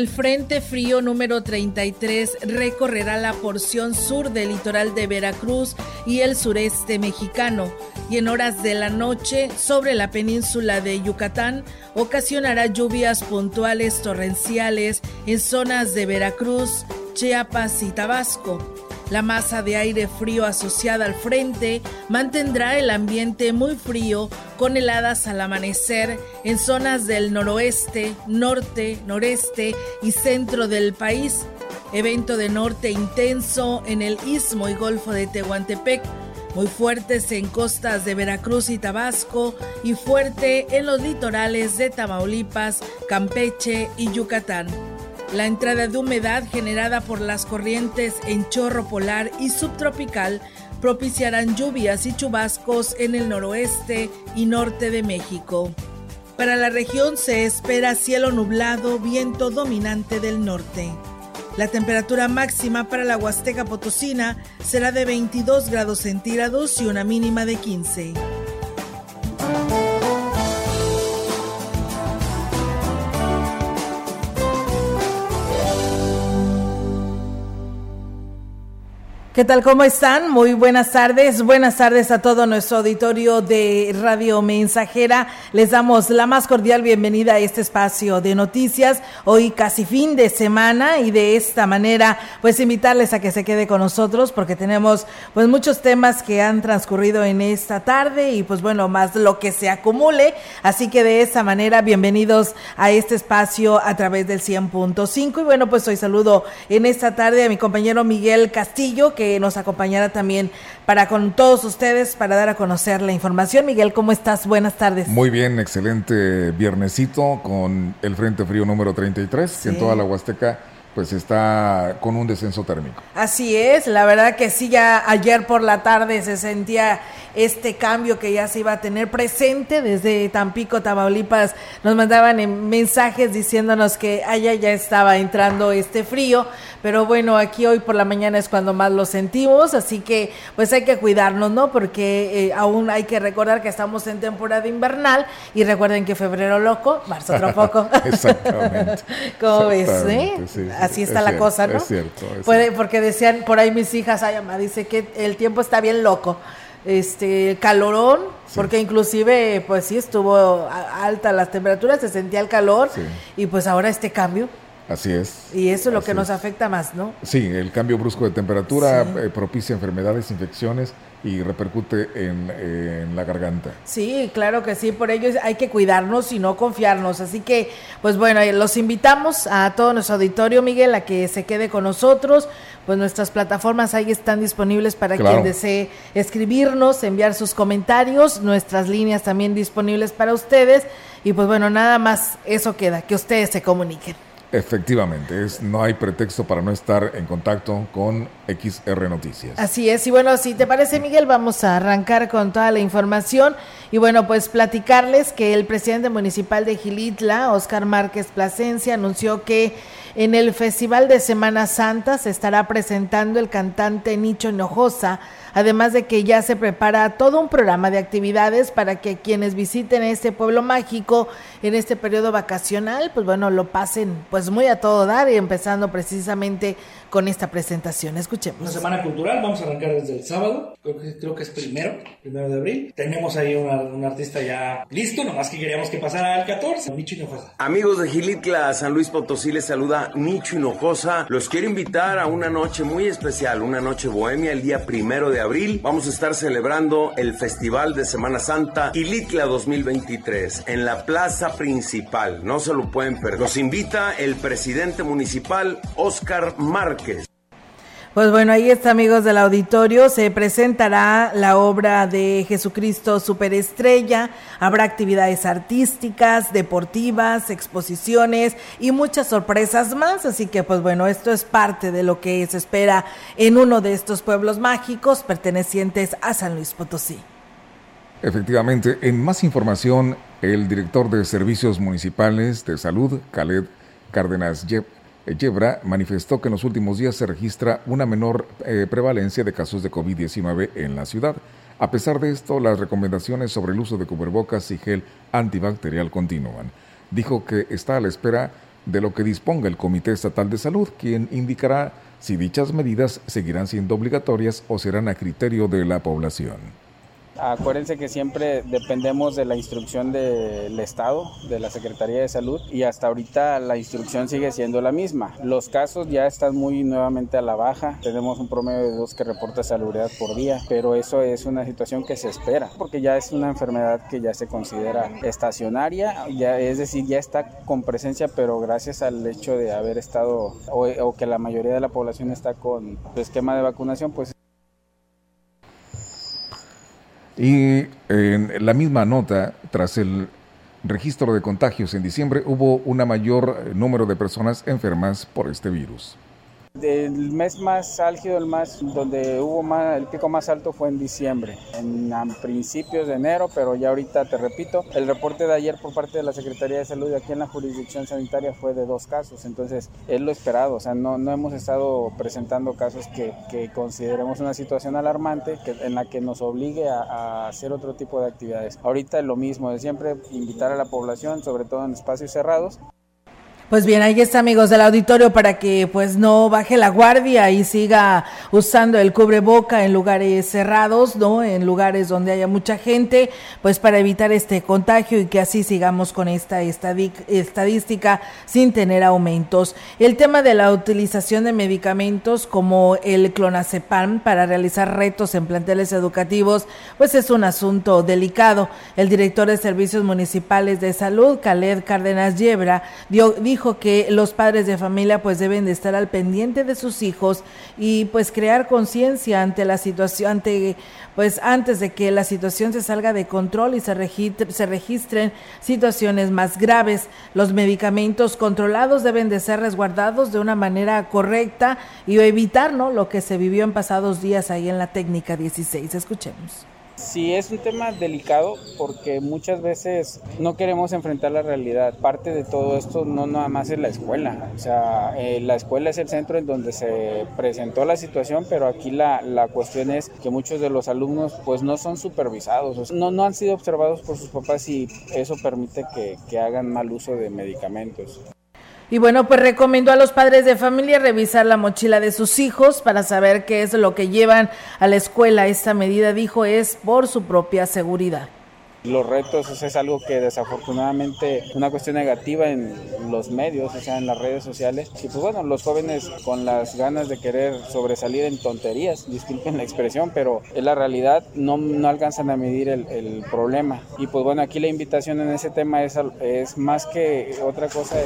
El Frente Frío número 33 recorrerá la porción sur del litoral de Veracruz y el sureste mexicano y en horas de la noche sobre la península de Yucatán ocasionará lluvias puntuales torrenciales en zonas de Veracruz, Chiapas y Tabasco. La masa de aire frío asociada al frente mantendrá el ambiente muy frío con heladas al amanecer en zonas del noroeste, norte, noreste y centro del país. Evento de norte intenso en el istmo y golfo de Tehuantepec, muy fuertes en costas de Veracruz y Tabasco y fuerte en los litorales de Tamaulipas, Campeche y Yucatán. La entrada de humedad generada por las corrientes en chorro polar y subtropical propiciarán lluvias y chubascos en el noroeste y norte de México. Para la región se espera cielo nublado, viento dominante del norte. La temperatura máxima para la Huasteca Potosina será de 22 grados centígrados y una mínima de 15. ¿Qué tal? ¿Cómo están? Muy buenas tardes. Buenas tardes a todo nuestro auditorio de Radio Mensajera. Les damos la más cordial bienvenida a este espacio de noticias. Hoy casi fin de semana y de esta manera pues invitarles a que se quede con nosotros porque tenemos pues muchos temas que han transcurrido en esta tarde y pues bueno, más lo que se acumule. Así que de esta manera bienvenidos a este espacio a través del 100.5 y bueno, pues hoy saludo en esta tarde a mi compañero Miguel Castillo que nos acompañará también para con todos ustedes para dar a conocer la información. Miguel, ¿cómo estás? Buenas tardes. Muy bien, excelente viernesito con el Frente Frío número 33, que en toda la Huasteca pues está con un descenso térmico. Así es, la verdad que sí, ya ayer por la tarde se sentía este cambio que ya se iba a tener presente desde Tampico, Tamaulipas. Nos mandaban mensajes diciéndonos que allá ya estaba entrando este frío, pero bueno, aquí hoy por la mañana es cuando más lo sentimos, así que pues hay que cuidarnos, ¿no? Porque eh, aún hay que recordar que estamos en temporada invernal y recuerden que febrero loco, marzo otro poco. Exactamente. ¿Cómo ves? Eh? así está la cosa, ¿no? Es cierto. porque decían por ahí mis hijas, ay, mamá, dice que el tiempo está bien loco. Este, calorón, porque inclusive, pues sí, estuvo alta las temperaturas, se sentía el calor, y pues ahora este cambio. Así es. Y eso es lo que nos afecta más, ¿no? Sí, el cambio brusco de temperatura eh, propicia enfermedades, infecciones y repercute en, la garganta. Sí, claro que sí, por ello hay que cuidarnos y no confiarnos. Así que, pues bueno, eh, los invitamos a todo nuestro auditorio, Miguel, a que se quede con nosotros. Pues nuestras plataformas ahí están disponibles para quien desee escribirnos, enviar sus comentarios, nuestras líneas también disponibles para ustedes. Y pues bueno, nada más eso queda, que ustedes se comuniquen. Efectivamente, es, no hay pretexto para no estar en contacto con XR Noticias. Así es, y bueno, si te parece Miguel, vamos a arrancar con toda la información y bueno, pues platicarles que el presidente municipal de Gilitla, Oscar Márquez Plasencia, anunció que en el Festival de Semana Santa se estará presentando el cantante Nicho Hinojosa, además de que ya se prepara todo un programa de actividades para que quienes visiten este pueblo mágico en este periodo vacacional, pues bueno, lo pasen pues muy a todo dar y empezando precisamente con esta presentación. Escuchemos. Una semana cultural, vamos a arrancar desde el sábado, creo que, creo que es primero, primero de abril. Tenemos ahí un artista ya listo, nomás que queríamos que pasara al 14, Nicho Hinojosa. Amigos de Gilitla, San Luis Potosí, les saluda Nicho Hinojosa. Los quiero invitar a una noche muy especial, una noche bohemia, el día primero de abril. Vamos a estar celebrando el Festival de Semana Santa Gilitla 2023 en la plaza principal. No se lo pueden perder. Los invita el presidente municipal, Oscar Márquez. Pues bueno, ahí está, amigos del auditorio. Se presentará la obra de Jesucristo Superestrella. Habrá actividades artísticas, deportivas, exposiciones y muchas sorpresas más. Así que, pues bueno, esto es parte de lo que se espera en uno de estos pueblos mágicos pertenecientes a San Luis Potosí. Efectivamente, en más información, el director de Servicios Municipales de Salud, Khaled Cárdenas Yebra manifestó que en los últimos días se registra una menor eh, prevalencia de casos de COVID-19 en la ciudad. A pesar de esto, las recomendaciones sobre el uso de cubrebocas y gel antibacterial continúan. Dijo que está a la espera de lo que disponga el Comité Estatal de Salud, quien indicará si dichas medidas seguirán siendo obligatorias o serán a criterio de la población. Acuérdense que siempre dependemos de la instrucción del Estado, de la Secretaría de Salud, y hasta ahorita la instrucción sigue siendo la misma. Los casos ya están muy nuevamente a la baja. Tenemos un promedio de dos que reporta salubridad por día, pero eso es una situación que se espera, porque ya es una enfermedad que ya se considera estacionaria, ya, es decir, ya está con presencia, pero gracias al hecho de haber estado o, o que la mayoría de la población está con su esquema de vacunación, pues y en la misma nota, tras el registro de contagios en diciembre, hubo un mayor número de personas enfermas por este virus. El mes más álgido, el más donde hubo más, el pico más alto fue en diciembre, en principios de enero, pero ya ahorita te repito, el reporte de ayer por parte de la Secretaría de Salud aquí en la jurisdicción sanitaria fue de dos casos, entonces es lo esperado, o sea, no, no hemos estado presentando casos que, consideremos una situación alarmante que, en la que nos obligue a, hacer otro tipo de actividades. Ahorita es lo mismo, de siempre invitar a la población, sobre todo en espacios cerrados, pues bien, ahí está amigos del auditorio para que pues no baje la guardia y siga usando el cubreboca en lugares cerrados, ¿no? En lugares donde haya mucha gente, pues para evitar este contagio y que así sigamos con esta estadística sin tener aumentos. El tema de la utilización de medicamentos como el clonazepam para realizar retos en planteles educativos, pues es un asunto delicado. El director de Servicios Municipales de Salud, Khaled Cárdenas Yebra, dio, dijo dijo que los padres de familia pues deben de estar al pendiente de sus hijos y pues crear conciencia ante la situación, ante pues antes de que la situación se salga de control y se, registre, se registren situaciones más graves. Los medicamentos controlados deben de ser resguardados de una manera correcta y evitar ¿no? lo que se vivió en pasados días ahí en la técnica 16. Escuchemos. Sí, es un tema delicado porque muchas veces no queremos enfrentar la realidad. Parte de todo esto no nada más es la escuela. O sea, eh, la escuela es el centro en donde se presentó la situación, pero aquí la, la cuestión es que muchos de los alumnos pues no son supervisados, no, no han sido observados por sus papás y eso permite que, que hagan mal uso de medicamentos. Y bueno, pues recomiendo a los padres de familia revisar la mochila de sus hijos para saber qué es lo que llevan a la escuela. Esta medida, dijo, es por su propia seguridad. Los retos es algo que desafortunadamente una cuestión negativa en los medios, o sea, en las redes sociales. Y pues bueno, los jóvenes con las ganas de querer sobresalir en tonterías, disculpen la expresión, pero en la realidad no, no alcanzan a medir el, el, problema. Y pues bueno, aquí la invitación en ese tema es, es más que otra cosa,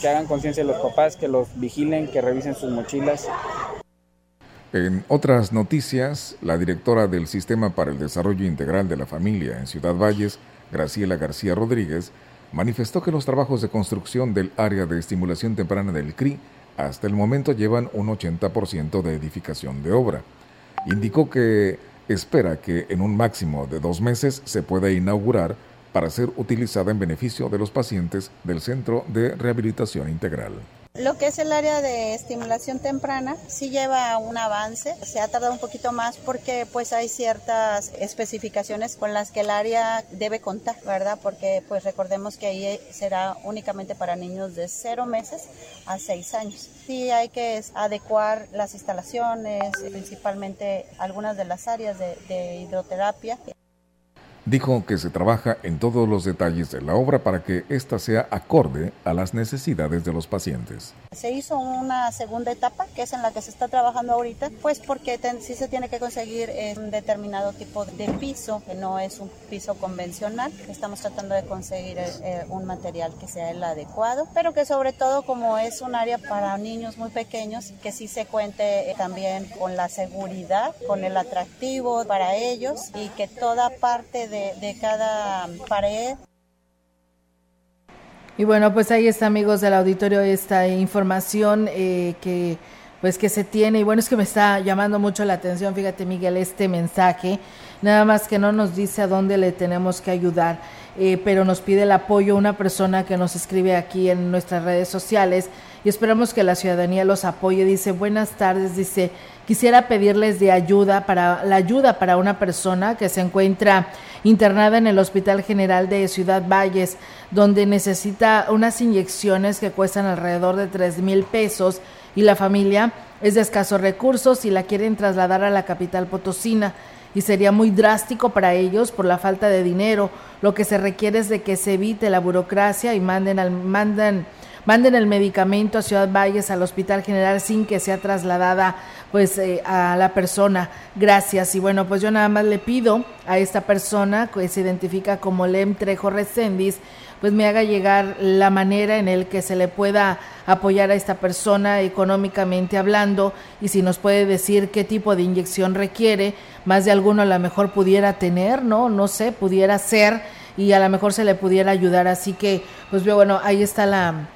que hagan conciencia de los papás, que los vigilen, que revisen sus mochilas en otras noticias, la directora del Sistema para el Desarrollo Integral de la Familia en Ciudad Valles, Graciela García Rodríguez, manifestó que los trabajos de construcción del área de estimulación temprana del CRI hasta el momento llevan un 80% de edificación de obra. Indicó que espera que en un máximo de dos meses se pueda inaugurar para ser utilizada en beneficio de los pacientes del Centro de Rehabilitación Integral. Lo que es el área de estimulación temprana sí lleva un avance, se ha tardado un poquito más porque pues hay ciertas especificaciones con las que el área debe contar, ¿verdad? Porque pues recordemos que ahí será únicamente para niños de 0 meses a 6 años. Sí hay que adecuar las instalaciones, principalmente algunas de las áreas de hidroterapia dijo que se trabaja en todos los detalles de la obra para que ésta sea acorde a las necesidades de los pacientes. Se hizo una segunda etapa, que es en la que se está trabajando ahorita, pues porque sí se tiene que conseguir eh, un determinado tipo de piso, que no es un piso convencional. Estamos tratando de conseguir eh, eh, un material que sea el adecuado, pero que sobre todo como es un área para niños muy pequeños, que sí se cuente también con la seguridad, con el atractivo para ellos y que toda parte de de, cada pared. Y bueno, pues ahí está, amigos del auditorio, esta información eh, que pues que se tiene. Y bueno, es que me está llamando mucho la atención, fíjate Miguel, este mensaje, nada más que no nos dice a dónde le tenemos que ayudar, eh, pero nos pide el apoyo una persona que nos escribe aquí en nuestras redes sociales y esperamos que la ciudadanía los apoye. Dice, buenas tardes, dice, quisiera pedirles de ayuda para la ayuda para una persona que se encuentra internada en el Hospital General de Ciudad Valles, donde necesita unas inyecciones que cuestan alrededor de tres mil pesos y la familia es de escasos recursos y la quieren trasladar a la capital potosina y sería muy drástico para ellos por la falta de dinero. Lo que se requiere es de que se evite la burocracia y manden al el medicamento a Ciudad Valles al Hospital General sin que sea trasladada pues eh, a la persona. Gracias. Y bueno, pues yo nada más le pido a esta persona que se identifica como Lem Trejo Recendis, pues me haga llegar la manera en el que se le pueda apoyar a esta persona económicamente hablando y si nos puede decir qué tipo de inyección requiere, más de alguno a lo mejor pudiera tener, ¿no? No sé, pudiera ser y a lo mejor se le pudiera ayudar. Así que, pues bueno, ahí está la,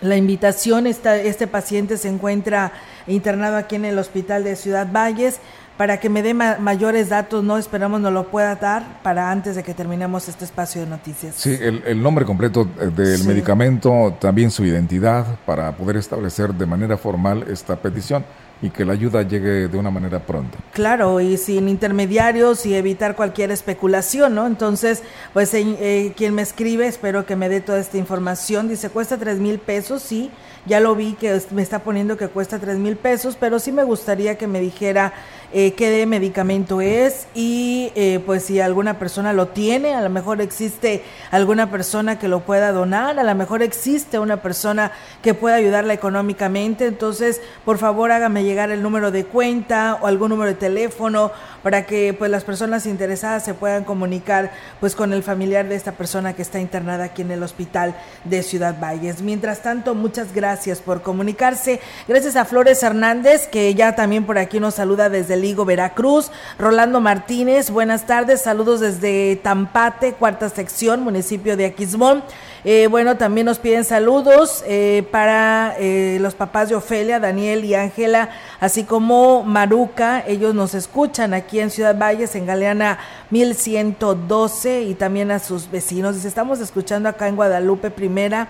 la invitación, está, este paciente se encuentra internado aquí en el hospital de Ciudad Valles. Para que me dé mayores datos, no esperamos no lo pueda dar para antes de que terminemos este espacio de noticias. Sí, el, nombre completo eh, del medicamento, también su identidad para poder establecer de manera formal esta petición y que la ayuda llegue de una manera pronta. Claro, y sin intermediarios y evitar cualquier especulación, ¿no? Entonces, pues eh, quien me escribe, espero que me dé toda esta información, dice, cuesta tres mil pesos, sí, ya lo vi que me está poniendo que cuesta tres mil pesos, pero sí me gustaría que me dijera eh, qué de medicamento es y eh, pues si alguna persona lo tiene, a lo mejor existe alguna persona que lo pueda donar, a lo mejor existe una persona que pueda ayudarla económicamente, entonces por favor hágame llegar el número de cuenta o algún número de teléfono para que pues las personas interesadas se puedan comunicar pues con el familiar de esta persona que está internada aquí en el hospital de Ciudad Valles. Mientras tanto, muchas gracias por comunicarse. Gracias a Flores Hernández que ya también por aquí nos saluda desde Ligo, Veracruz. Rolando Martínez, buenas tardes. Saludos desde Tampate, cuarta sección, municipio de Aquismón. Eh, bueno, también nos piden saludos eh, para eh, los papás de Ofelia, Daniel y Ángela, así como Maruca. Ellos nos escuchan aquí en Ciudad Valles, en Galeana 1112, y también a sus vecinos. Dice, estamos escuchando acá en Guadalupe Primera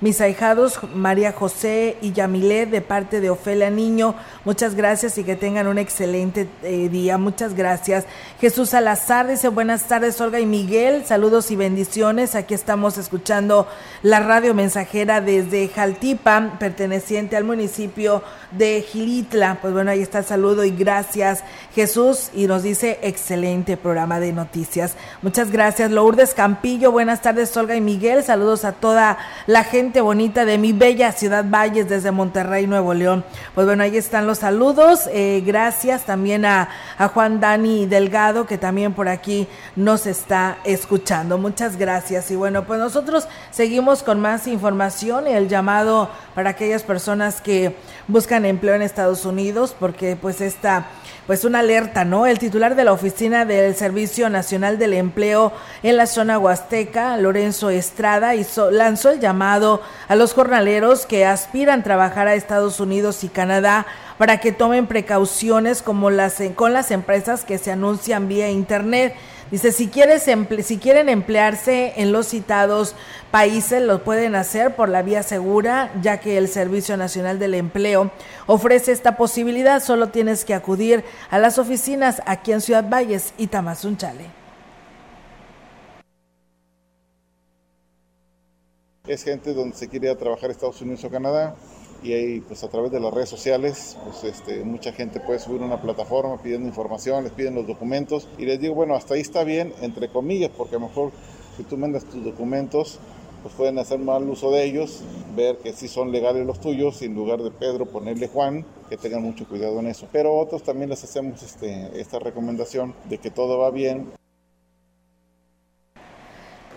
mis ahijados María José y Yamilé de parte de Ofelia Niño. Muchas gracias y que tengan un excelente eh, día. Muchas gracias. Jesús Salazar dice buenas tardes Olga y Miguel. Saludos y bendiciones. Aquí estamos escuchando la radio mensajera desde Jaltipa, perteneciente al municipio de Gilitla. Pues bueno, ahí está el saludo y gracias Jesús. Y nos dice excelente programa de noticias. Muchas gracias. Lourdes Campillo, buenas tardes Olga y Miguel. Saludos a toda la gente bonita de mi bella ciudad Valles desde Monterrey, Nuevo León. Pues bueno, ahí están los saludos. Eh, gracias también a, a Juan Dani Delgado, que también por aquí nos está escuchando. Muchas gracias. Y bueno, pues nosotros seguimos con más información y el llamado para aquellas personas que buscan empleo en Estados Unidos, porque pues esta pues una alerta, ¿no? El titular de la oficina del Servicio Nacional del Empleo en la zona huasteca, Lorenzo Estrada, hizo, lanzó el llamado a los jornaleros que aspiran a trabajar a Estados Unidos y Canadá para que tomen precauciones como las con las empresas que se anuncian vía internet Dice, si, quieres si quieren emplearse en los citados países, lo pueden hacer por la vía segura, ya que el Servicio Nacional del Empleo ofrece esta posibilidad. Solo tienes que acudir a las oficinas aquí en Ciudad Valles y Tamazunchale. Es gente donde se quiere trabajar Estados Unidos o Canadá y ahí pues a través de las redes sociales pues este, mucha gente puede subir una plataforma pidiendo información, les piden los documentos y les digo bueno hasta ahí está bien entre comillas porque a lo mejor si tú mandas tus documentos pues pueden hacer mal uso de ellos, ver que sí son legales los tuyos y en lugar de Pedro ponerle Juan, que tengan mucho cuidado en eso. Pero otros también les hacemos este, esta recomendación de que todo va bien,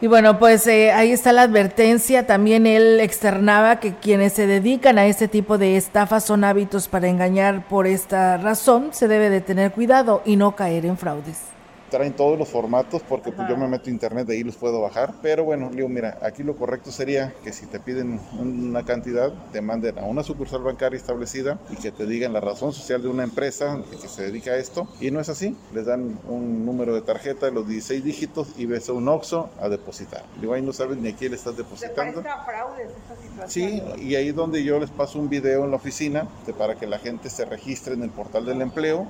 y bueno, pues eh, ahí está la advertencia. También él externaba que quienes se dedican a este tipo de estafas son hábitos para engañar. Por esta razón, se debe de tener cuidado y no caer en fraudes traen todos los formatos porque pues, yo me meto a internet, de ahí los puedo bajar. Pero bueno, digo, mira, aquí lo correcto sería que si te piden una cantidad, te manden a una sucursal bancaria establecida y que te digan la razón social de una empresa que se dedica a esto. Y no es así, les dan un número de tarjeta de los 16 dígitos y ves a un OXO a depositar. Digo, ahí no sabes ni a quién le estás depositando. Sí, y ahí es donde yo les paso un video en la oficina para que la gente se registre en el portal del empleo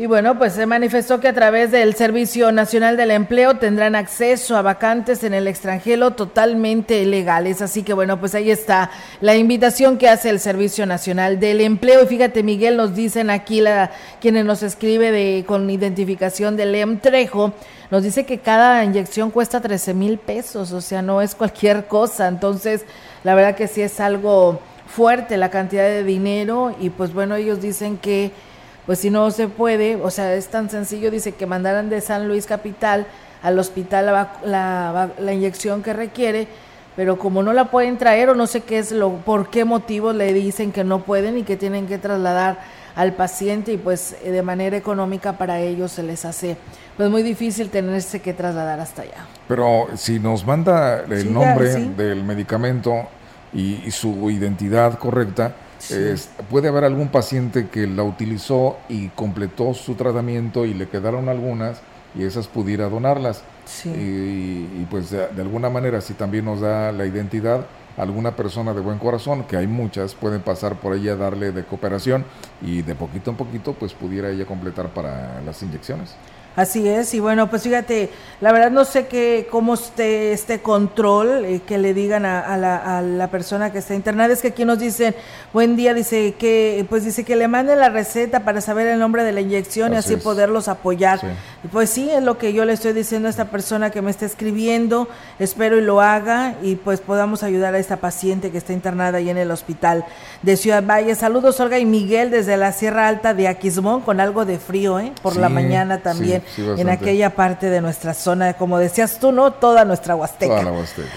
y bueno, pues se manifestó que a través del Servicio Nacional del Empleo tendrán acceso a vacantes en el extranjero totalmente legales. Así que bueno, pues ahí está la invitación que hace el Servicio Nacional del Empleo. Y fíjate, Miguel, nos dicen aquí la, quienes nos escribe de, con identificación de Lem Trejo, nos dice que cada inyección cuesta 13 mil pesos, o sea, no es cualquier cosa. Entonces, la verdad que sí es algo fuerte la cantidad de dinero y pues bueno, ellos dicen que pues si no se puede, o sea, es tan sencillo, dice que mandaran de San Luis Capital al hospital la, la, inyección que requiere, pero como no la pueden traer o no sé qué es lo, por qué motivo le dicen que no pueden y que tienen que trasladar al paciente y pues eh, de manera económica para ellos se les hace pues muy difícil tenerse que trasladar hasta allá. Pero si nos manda el nombre del medicamento y su identidad correcta, puede haber algún paciente que la utilizó y completó su tratamiento y le quedaron algunas y esas pudiera donarlas. Y, pues de, alguna manera, si también nos da la identidad, alguna persona de buen corazón, que hay muchas, pueden pasar por ella, darle de cooperación y de poquito en poquito, pues pudiera ella completar para las inyecciones. Así es, y bueno, pues fíjate, la verdad no sé qué, cómo esté este control eh, que le digan a, la, a, la, persona que está internada. Es que aquí nos dicen, buen día, dice que, pues dice que le mande la receta para saber el nombre de la inyección y así poderlos apoyar. Pues sí, es lo que yo le estoy diciendo a esta persona que me está escribiendo. Espero y lo haga y pues podamos ayudar a esta paciente que está internada ahí en el hospital de Ciudad Valle. Saludos, Olga y Miguel, desde la Sierra Alta de Aquismón, con algo de frío, ¿eh? Por la mañana también en aquella parte de nuestra zona, como decías tú, ¿no? Toda nuestra Huasteca.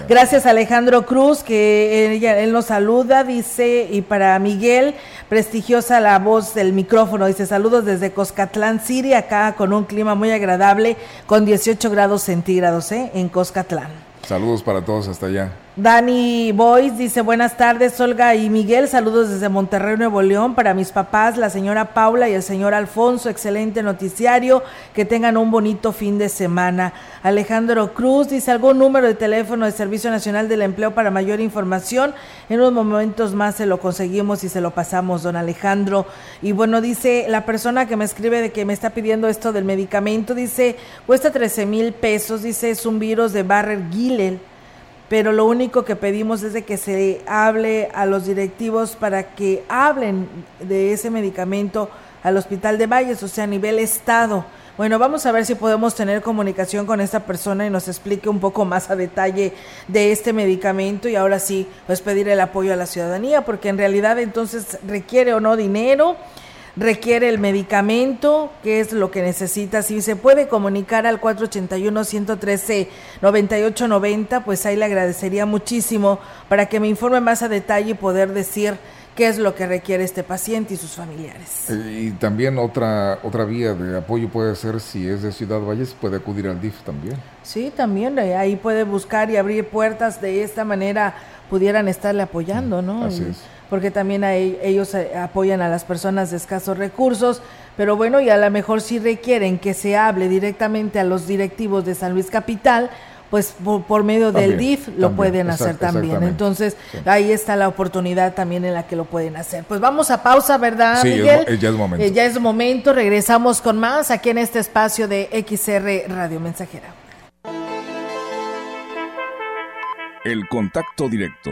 Gracias Alejandro Cruz, que ella, él nos saluda, dice, y para Miguel, prestigiosa la voz del micrófono, dice, saludos desde Coscatlán, Siria, acá con un clima muy agradable, con 18 grados centígrados, ¿eh? En Coscatlán. Saludos para todos hasta allá. Dani Boyce dice buenas tardes Olga y Miguel, saludos desde Monterrey, Nuevo León, para mis papás, la señora Paula y el señor Alfonso, excelente noticiario, que tengan un bonito fin de semana. Alejandro Cruz dice algún número de teléfono de Servicio Nacional del Empleo para mayor información, en unos momentos más se lo conseguimos y se lo pasamos, don Alejandro. Y bueno, dice la persona que me escribe de que me está pidiendo esto del medicamento, dice cuesta 13 mil pesos, dice es un virus de Barrer Gillel pero lo único que pedimos es de que se hable a los directivos para que hablen de ese medicamento al Hospital de Valles, o sea, a nivel estado. Bueno, vamos a ver si podemos tener comunicación con esta persona y nos explique un poco más a detalle de este medicamento y ahora sí, pues pedir el apoyo a la ciudadanía, porque en realidad entonces requiere o no dinero requiere el medicamento, qué es lo que necesita. Si se puede comunicar al 481-113-9890, pues ahí le agradecería muchísimo para que me informe más a detalle y poder decir qué es lo que requiere este paciente y sus familiares. Eh, y también otra otra vía de apoyo puede ser si es de Ciudad Valles, puede acudir al DIF también. Sí, también eh, ahí puede buscar y abrir puertas de esta manera pudieran estarle apoyando, ¿no? Así es porque también ellos eh, apoyan a las personas de escasos recursos, pero bueno, y a lo mejor si requieren que se hable directamente a los directivos de San Luis Capital, pues por, medio del DIF lo pueden hacer también. Entonces, ahí está la oportunidad también en la que lo pueden hacer. Pues vamos a pausa, ¿verdad, Miguel? ya es momento. Eh, ya es momento, regresamos con más aquí en este espacio de XR Radio Mensajera. El contacto directo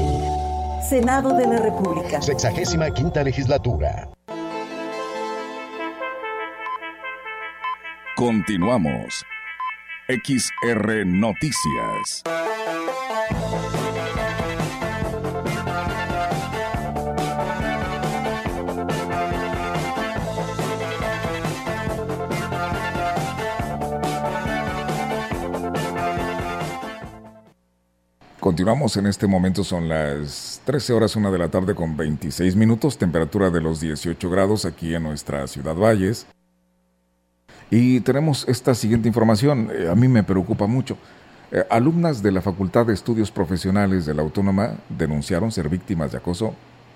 Senado de la República. Sexagésima quinta legislatura. Continuamos. XR Noticias. Continuamos en este momento, son las 13 horas, una de la tarde con 26 minutos, temperatura de los 18 grados aquí en nuestra ciudad Valles. Y tenemos esta siguiente información, eh, a mí me preocupa mucho. Eh, alumnas de la Facultad de Estudios Profesionales de la Autónoma denunciaron ser víctimas de acoso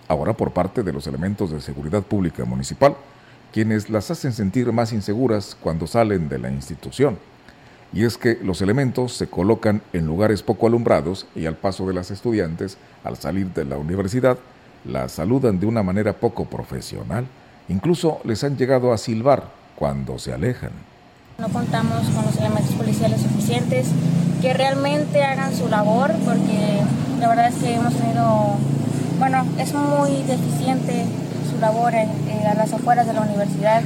ahora por parte de los elementos de seguridad pública municipal, quienes las hacen sentir más inseguras cuando salen de la institución y es que los elementos se colocan en lugares poco alumbrados y al paso de las estudiantes, al salir de la universidad, las saludan de una manera poco profesional. Incluso les han llegado a silbar cuando se alejan. No contamos con los elementos policiales suficientes que realmente hagan su labor porque la verdad es que hemos tenido, bueno, es muy deficiente su labor a las afueras de la universidad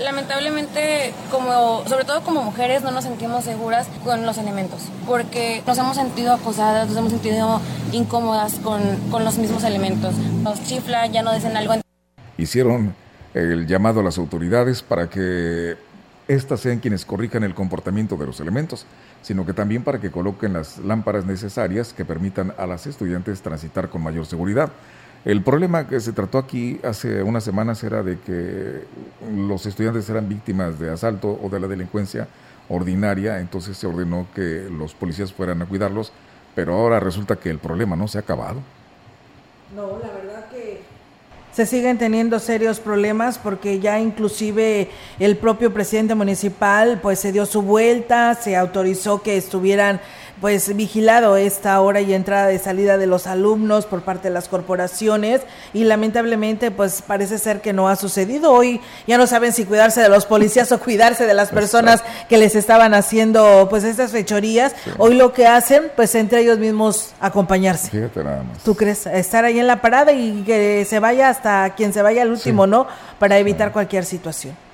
lamentablemente, como, sobre todo como mujeres, no nos sentimos seguras con los elementos, porque nos hemos sentido acosadas, nos hemos sentido incómodas con, con los mismos elementos. Nos chiflan, ya no dicen algo. Hicieron el llamado a las autoridades para que éstas sean quienes corrijan el comportamiento de los elementos, sino que también para que coloquen las lámparas necesarias que permitan a las estudiantes transitar con mayor seguridad. El problema que se trató aquí hace unas semanas era de que los estudiantes eran víctimas de asalto o de la delincuencia ordinaria, entonces se ordenó que los policías fueran a cuidarlos, pero ahora resulta que el problema no se ha acabado. No, la verdad que se siguen teniendo serios problemas porque ya inclusive el propio presidente municipal pues se dio su vuelta, se autorizó que estuvieran pues vigilado esta hora y entrada y salida de los alumnos por parte de las corporaciones y lamentablemente pues parece ser que no ha sucedido. Hoy ya no saben si cuidarse de los policías o cuidarse de las personas que les estaban haciendo pues estas fechorías. Hoy lo que hacen pues entre ellos mismos acompañarse. Fíjate nada más. ¿Tú crees? Estar ahí en la parada y que se vaya hasta quien se vaya al último, ¿no? Para evitar cualquier situación.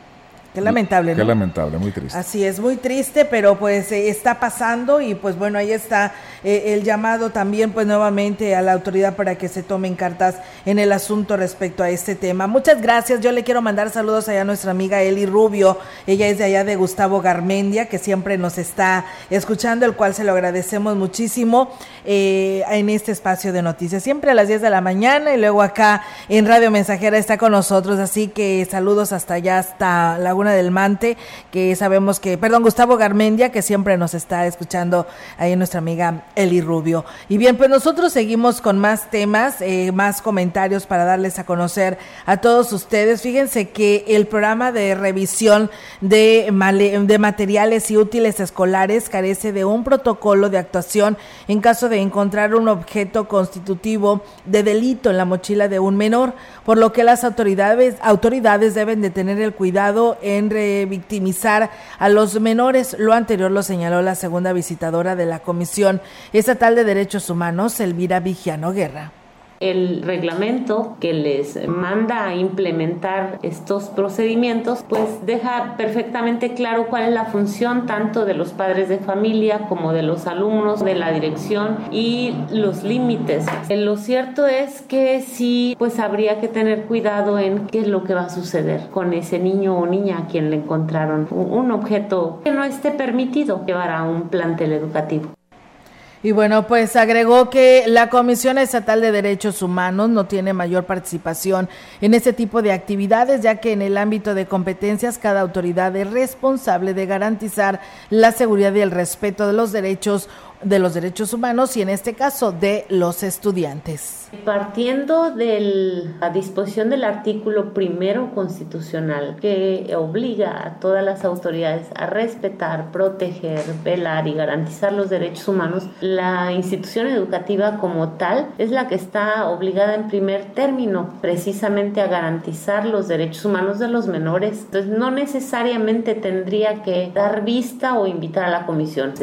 Qué lamentable, Qué lamentable, muy triste. Así es, muy triste, pero pues eh, está pasando y pues bueno, ahí está eh, el llamado también pues nuevamente a la autoridad para que se tomen cartas en el asunto respecto a este tema. Muchas gracias. Yo le quiero mandar saludos allá a nuestra amiga Eli Rubio. Ella es de allá de Gustavo Garmendia, que siempre nos está escuchando, el cual se lo agradecemos muchísimo eh, en este espacio de noticias. Siempre a las 10 de la mañana y luego acá en Radio Mensajera está con nosotros. Así que saludos hasta allá, hasta Laguna del Mante, que sabemos que, perdón, Gustavo Garmendia, que siempre nos está escuchando ahí nuestra amiga Eli Rubio. Y bien, pues nosotros seguimos con más temas, eh, más comentarios para darles a conocer a todos ustedes. Fíjense que el programa de revisión de, de materiales y útiles escolares carece de un protocolo de actuación en caso de encontrar un objeto constitutivo de delito en la mochila de un menor, por lo que las autoridades, autoridades deben de tener el cuidado en revictimizar a los menores. Lo anterior lo señaló la segunda visitadora de la Comisión Estatal de Derechos Humanos, Elvira Vigiano Guerra el reglamento que les manda a implementar estos procedimientos, pues deja perfectamente claro cuál es la función tanto de los padres de familia como de los alumnos, de la dirección y los límites. Eh, lo cierto es que sí, pues habría que tener cuidado en qué es lo que va a suceder con ese niño o niña a quien le encontraron un objeto que no esté permitido llevar a un plantel educativo. Y bueno, pues agregó que la Comisión Estatal de Derechos Humanos no tiene mayor participación en este tipo de actividades, ya que en el ámbito de competencias cada autoridad es responsable de garantizar la seguridad y el respeto de los derechos de los derechos humanos y en este caso de los estudiantes. Partiendo de la disposición del artículo primero constitucional que obliga a todas las autoridades a respetar, proteger, velar y garantizar los derechos humanos, la institución educativa como tal es la que está obligada en primer término precisamente a garantizar los derechos humanos de los menores. Entonces no necesariamente tendría que dar vista o invitar a la comisión.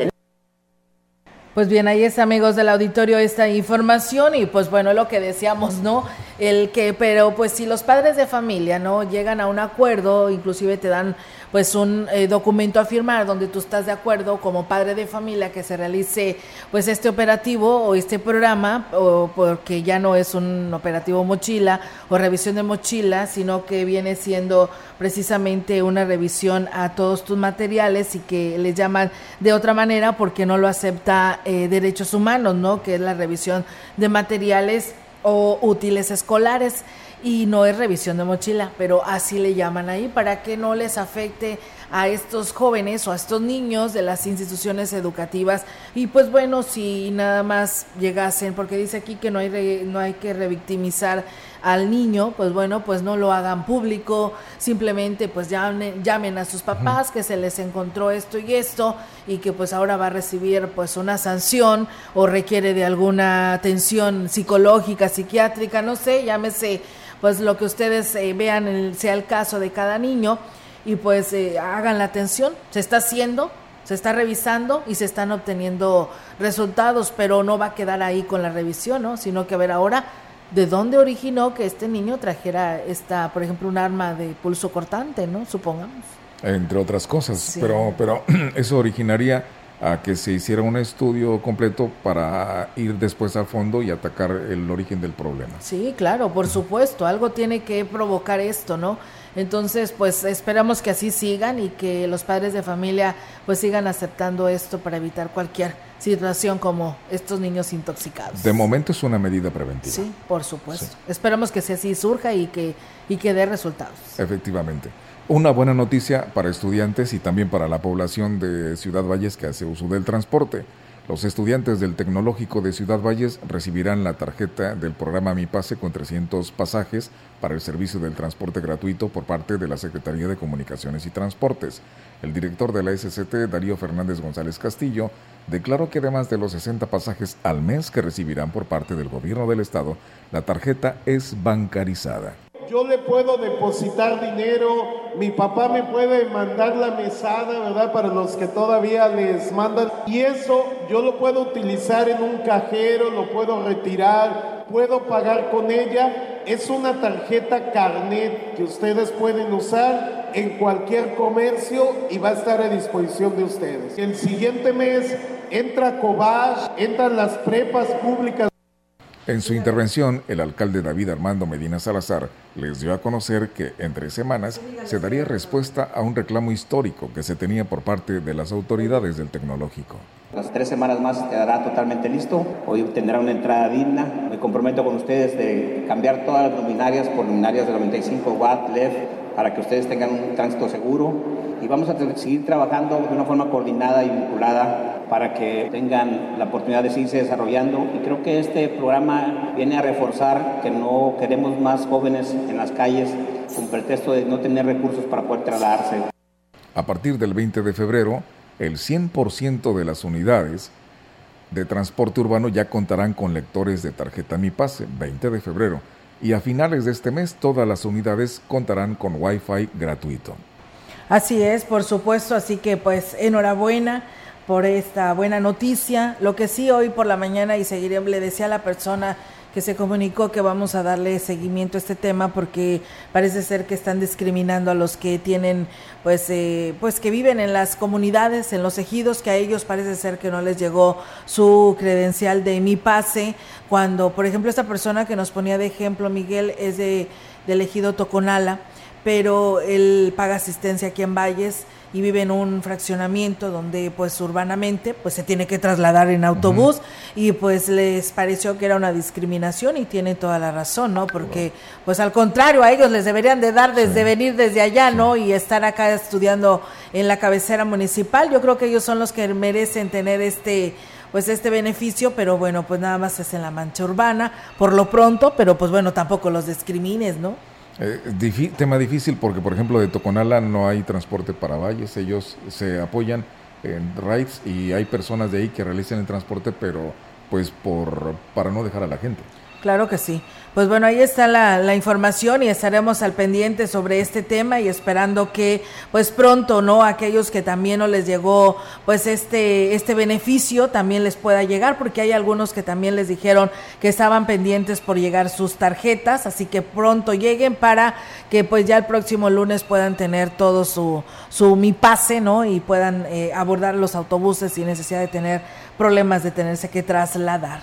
Pues bien, ahí es amigos del auditorio esta información y pues bueno, lo que decíamos, ¿no? El que, pero pues si los padres de familia, ¿no? Llegan a un acuerdo, inclusive te dan pues un eh, documento a firmar donde tú estás de acuerdo como padre de familia que se realice pues este operativo o este programa o porque ya no es un operativo mochila o revisión de mochila sino que viene siendo precisamente una revisión a todos tus materiales y que le llaman de otra manera porque no lo acepta eh, derechos humanos no que es la revisión de materiales o útiles escolares y no es revisión de mochila, pero así le llaman ahí para que no les afecte a estos jóvenes o a estos niños de las instituciones educativas. Y pues bueno si nada más llegasen porque dice aquí que no hay no hay que revictimizar al niño pues bueno pues no lo hagan público simplemente pues llamen, llamen a sus papás que se les encontró esto y esto y que pues ahora va a recibir pues una sanción o requiere de alguna atención psicológica psiquiátrica no sé llámese pues lo que ustedes eh, vean sea el caso de cada niño y pues eh, hagan la atención. Se está haciendo, se está revisando y se están obteniendo resultados, pero no va a quedar ahí con la revisión, ¿no? Sino que a ver ahora de dónde originó que este niño trajera esta, por ejemplo, un arma de pulso cortante, ¿no? Supongamos. Entre otras cosas, pero pero eso originaría a que se hiciera un estudio completo para ir después a fondo y atacar el origen del problema. Sí, claro, por supuesto, algo tiene que provocar esto, ¿no? Entonces, pues esperamos que así sigan y que los padres de familia pues sigan aceptando esto para evitar cualquier situación como estos niños intoxicados. De momento es una medida preventiva. Sí, por supuesto. Esperamos que así surja y que y que dé resultados. Efectivamente. Una buena noticia para estudiantes y también para la población de Ciudad Valles que hace uso del transporte. Los estudiantes del Tecnológico de Ciudad Valles recibirán la tarjeta del programa Mi Pase con 300 pasajes para el servicio del transporte gratuito por parte de la Secretaría de Comunicaciones y Transportes. El director de la SCT, Darío Fernández González Castillo, declaró que además de los 60 pasajes al mes que recibirán por parte del gobierno del estado, la tarjeta es bancarizada yo le puedo depositar dinero, mi papá me puede mandar la mesada, ¿verdad? Para los que todavía les mandan. Y eso yo lo puedo utilizar en un cajero, lo puedo retirar, puedo pagar con ella es una tarjeta carnet que ustedes pueden usar en cualquier comercio y va a estar a disposición de ustedes. El siguiente mes entra Cobach, entran las prepas públicas. En su intervención, el alcalde David Armando Medina Salazar les dio a conocer que en tres semanas se daría respuesta a un reclamo histórico que se tenía por parte de las autoridades del tecnológico. Las tres semanas más quedará totalmente listo. Hoy tendrá una entrada digna. Me comprometo con ustedes de cambiar todas las luminarias por luminarias de 95 watt LED para que ustedes tengan un tránsito seguro. Y vamos a seguir trabajando de una forma coordinada y vinculada para que tengan la oportunidad de seguirse desarrollando. Y creo que este programa viene a reforzar que no queremos más jóvenes en las calles con pretexto de no tener recursos para poder trasladarse. A partir del 20 de febrero, el 100% de las unidades de transporte urbano ya contarán con lectores de tarjeta Mi Pase, 20 de febrero, y a finales de este mes todas las unidades contarán con Wi-Fi gratuito. Así es, por supuesto, así que pues enhorabuena por esta buena noticia. Lo que sí hoy por la mañana y seguiré, le decía a la persona que se comunicó que vamos a darle seguimiento a este tema porque parece ser que están discriminando a los que tienen pues eh, pues que viven en las comunidades en los ejidos que a ellos parece ser que no les llegó su credencial de mi pase cuando por ejemplo esta persona que nos ponía de ejemplo Miguel es de del ejido Toconala pero él paga asistencia aquí en Valles y vive en un fraccionamiento donde pues urbanamente pues se tiene que trasladar en autobús y pues les pareció que era una discriminación y tiene toda la razón, ¿no? Porque pues al contrario a ellos les deberían de dar desde venir desde allá, ¿no? Y estar acá estudiando en la cabecera municipal. Yo creo que ellos son los que merecen tener este pues este beneficio, pero bueno, pues nada más es en la mancha urbana por lo pronto, pero pues bueno, tampoco los discrimines, ¿no? Eh, tema difícil porque, por ejemplo, de Toconala no hay transporte para valles, ellos se apoyan en rides y hay personas de ahí que realizan el transporte, pero pues por para no dejar a la gente. Claro que sí. Pues bueno, ahí está la, información y estaremos al pendiente sobre este tema y esperando que pues pronto, ¿no? Aquellos que también no les llegó pues este, este beneficio también les pueda llegar porque hay algunos que también les dijeron que estaban pendientes por llegar sus tarjetas, así que pronto lleguen para que pues ya el próximo lunes puedan tener todo su, su mi pase, ¿no? Y puedan eh, abordar los autobuses sin necesidad de tener problemas de tenerse que trasladar.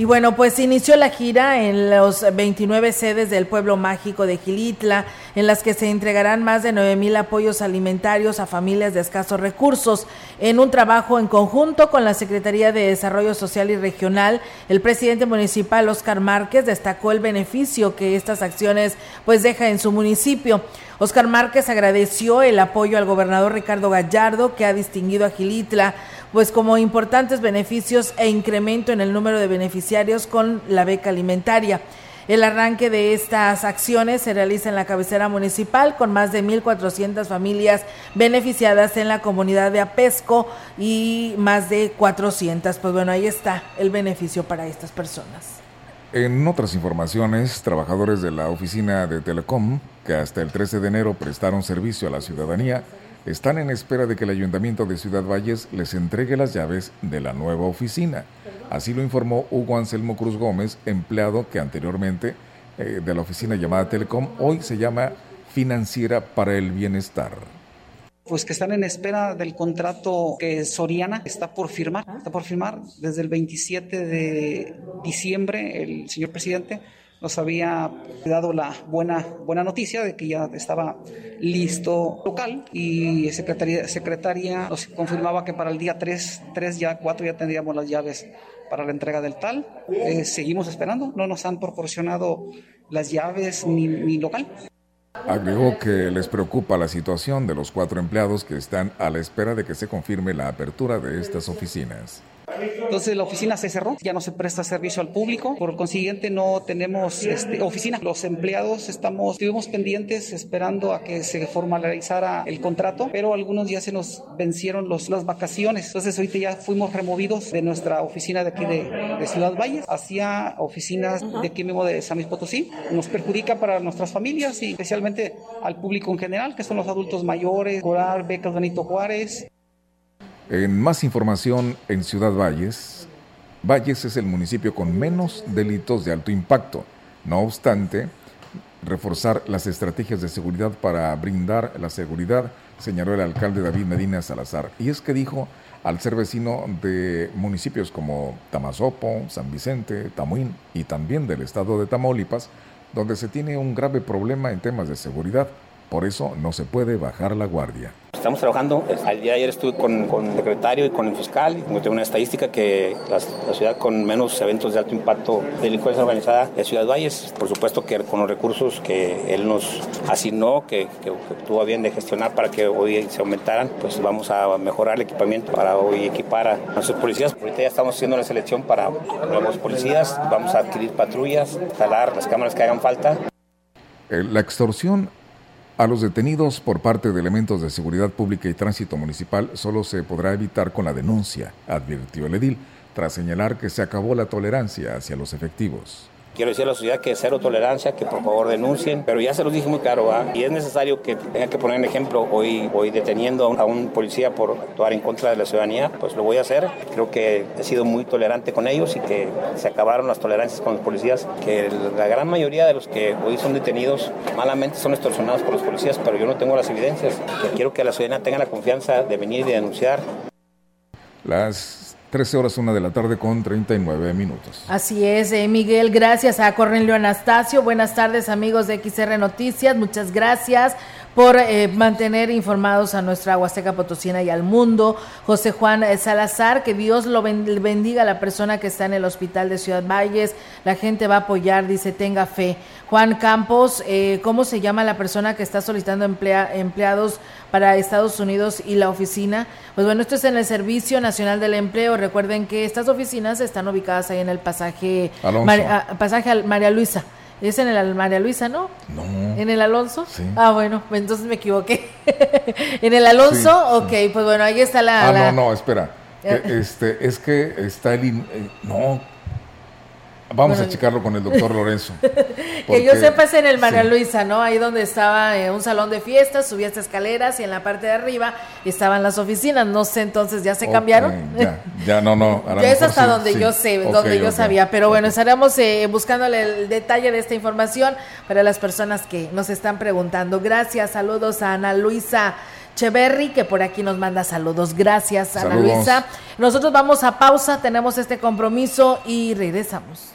Y bueno, pues inició la gira en los 29 sedes del pueblo mágico de Gilitla, en las que se entregarán más de 9 mil apoyos alimentarios a familias de escasos recursos. En un trabajo en conjunto con la Secretaría de Desarrollo Social y Regional, el presidente municipal Oscar Márquez destacó el beneficio que estas acciones pues deja en su municipio. Oscar Márquez agradeció el apoyo al gobernador Ricardo Gallardo, que ha distinguido a Gilitla pues como importantes beneficios e incremento en el número de beneficiarios con la beca alimentaria. El arranque de estas acciones se realiza en la cabecera municipal con más de 1.400 familias beneficiadas en la comunidad de Apesco y más de 400. Pues bueno, ahí está el beneficio para estas personas. En otras informaciones, trabajadores de la oficina de Telecom, que hasta el 13 de enero prestaron servicio a la ciudadanía, están en espera de que el Ayuntamiento de Ciudad Valles les entregue las llaves de la nueva oficina. Así lo informó Hugo Anselmo Cruz Gómez, empleado que anteriormente eh, de la oficina llamada Telecom, hoy se llama Financiera para el Bienestar. Pues que están en espera del contrato que Soriana está por firmar, está por firmar desde el 27 de diciembre el señor presidente nos había dado la buena, buena noticia de que ya estaba listo local y secretaría, secretaria nos confirmaba que para el día 3, 3 ya 4 ya tendríamos las llaves para la entrega del tal. Eh, seguimos esperando, no nos han proporcionado las llaves ni, ni local. Agregó que les preocupa la situación de los cuatro empleados que están a la espera de que se confirme la apertura de estas oficinas. Entonces la oficina se cerró, ya no se presta servicio al público, por consiguiente no tenemos este, oficina. Los empleados estamos, estuvimos pendientes esperando a que se formalizara el contrato, pero algunos ya se nos vencieron los, las vacaciones. Entonces ahorita ya fuimos removidos de nuestra oficina de aquí de, Ciudad Valles hacia oficinas de aquí mismo de San Luis Potosí. Nos perjudica para nuestras familias y especialmente al público en general, que son los adultos mayores, Coral, Becas Benito Juárez, en más información, en Ciudad Valles, Valles es el municipio con menos delitos de alto impacto. No obstante, reforzar las estrategias de seguridad para brindar la seguridad, señaló el alcalde David Medina Salazar. Y es que dijo, al ser vecino de municipios como Tamazopo, San Vicente, Tamuín y también del estado de Tamaulipas, donde se tiene un grave problema en temas de seguridad. Por eso no se puede bajar la guardia. Estamos trabajando. El día de ayer estuve con, con, el secretario y con el fiscal y tengo una estadística que la, ciudad con menos eventos de alto impacto de delincuencia organizada es Ciudad Valles. Por supuesto que con los recursos que él nos asignó, que, tuvo bien de gestionar para que hoy se aumentaran, pues vamos a mejorar el equipamiento para hoy equipar a nuestros policías. Ahorita ya estamos haciendo la selección para nuevos policías. Vamos a adquirir patrullas, instalar las cámaras que hagan falta. La extorsión a los detenidos por parte de elementos de seguridad pública y tránsito municipal solo se podrá evitar con la denuncia, advirtió el edil, tras señalar que se acabó la tolerancia hacia los efectivos. Quiero decir a la sociedad que cero tolerancia, que por favor denuncien, pero ya se los dije muy claro, y es necesario que tenga que poner un ejemplo hoy, hoy deteniendo a un policía por actuar en contra de la ciudadanía, pues lo voy a hacer. Creo que he sido muy tolerante con ellos y que se acabaron las tolerancias con los policías, que la gran mayoría de los que hoy son detenidos malamente son extorsionados por los policías, pero yo no tengo las evidencias. Quiero que la ciudadanía tenga la confianza de venir y de denunciar. Las 13 horas, una de la tarde con 39 minutos. Así es, eh, Miguel. Gracias a Cornelio Anastasio. Buenas tardes, amigos de XR Noticias. Muchas gracias por eh, mantener informados a nuestra Huasteca Potosina y al mundo. José Juan eh, Salazar, que Dios lo bendiga a la persona que está en el hospital de Ciudad Valles. La gente va a apoyar, dice, tenga fe. Juan Campos, eh, ¿cómo se llama la persona que está solicitando emplea, empleados para Estados Unidos y la oficina? Pues bueno, esto es en el Servicio Nacional del Empleo. Recuerden que estas oficinas están ubicadas ahí en el pasaje, Mar, pasaje María Luisa. Es en el María Luisa, ¿no? No. ¿En el Alonso? Sí. Ah, bueno, entonces me equivoqué. ¿En el Alonso? Sí, ok, pues bueno, ahí está la... Ah, la... no, no, espera. este, es que está el... Eh, no, Vamos bueno, a checarlo con el doctor Lorenzo. que yo sepa es en el María sí. Luisa, ¿no? Ahí donde estaba eh, un salón de fiestas, subía estas escaleras y en la parte de arriba estaban las oficinas. No sé, entonces ya se okay, cambiaron. Ya, ya no, no. ya es hasta sí, donde sí. yo sé, okay, donde yo okay. sabía. Pero bueno, estaremos eh, buscándole el detalle de esta información para las personas que nos están preguntando. Gracias, saludos a Ana Luisa. Cheverry, que por aquí nos manda saludos. Gracias, Ana. Luisa. Nosotros vamos a pausa, tenemos este compromiso y regresamos.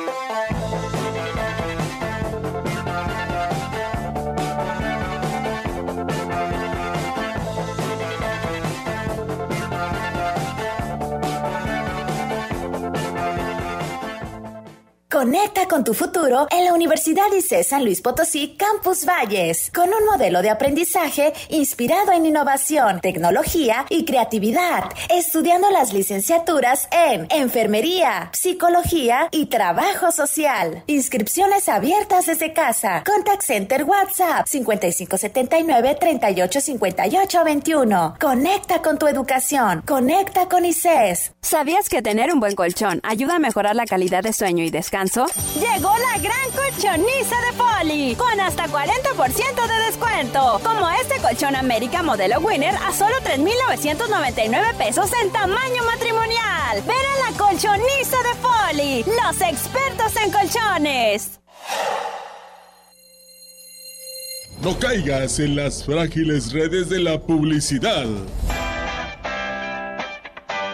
Conecta con tu futuro en la Universidad ICE San Luis Potosí Campus Valles, con un modelo de aprendizaje inspirado en innovación, tecnología y creatividad, estudiando las licenciaturas en Enfermería, Psicología y Trabajo Social. Inscripciones abiertas desde casa. Contact Center WhatsApp 5579-385821. Conecta con tu educación. Conecta con ICES. ¿Sabías que tener un buen colchón ayuda a mejorar la calidad de sueño y descanso? Llegó la gran colchoniza de Poli, con hasta 40% de descuento. Como este colchón América modelo Winner a solo 3,999 pesos en tamaño matrimonial. Ven a la colchoniza de Poli, los expertos en colchones. No caigas en las frágiles redes de la publicidad.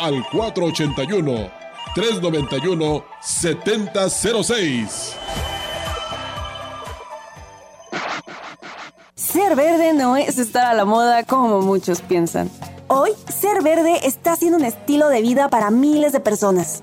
al 481-391-7006. Ser verde no es estar a la moda como muchos piensan. Hoy, ser verde está siendo un estilo de vida para miles de personas.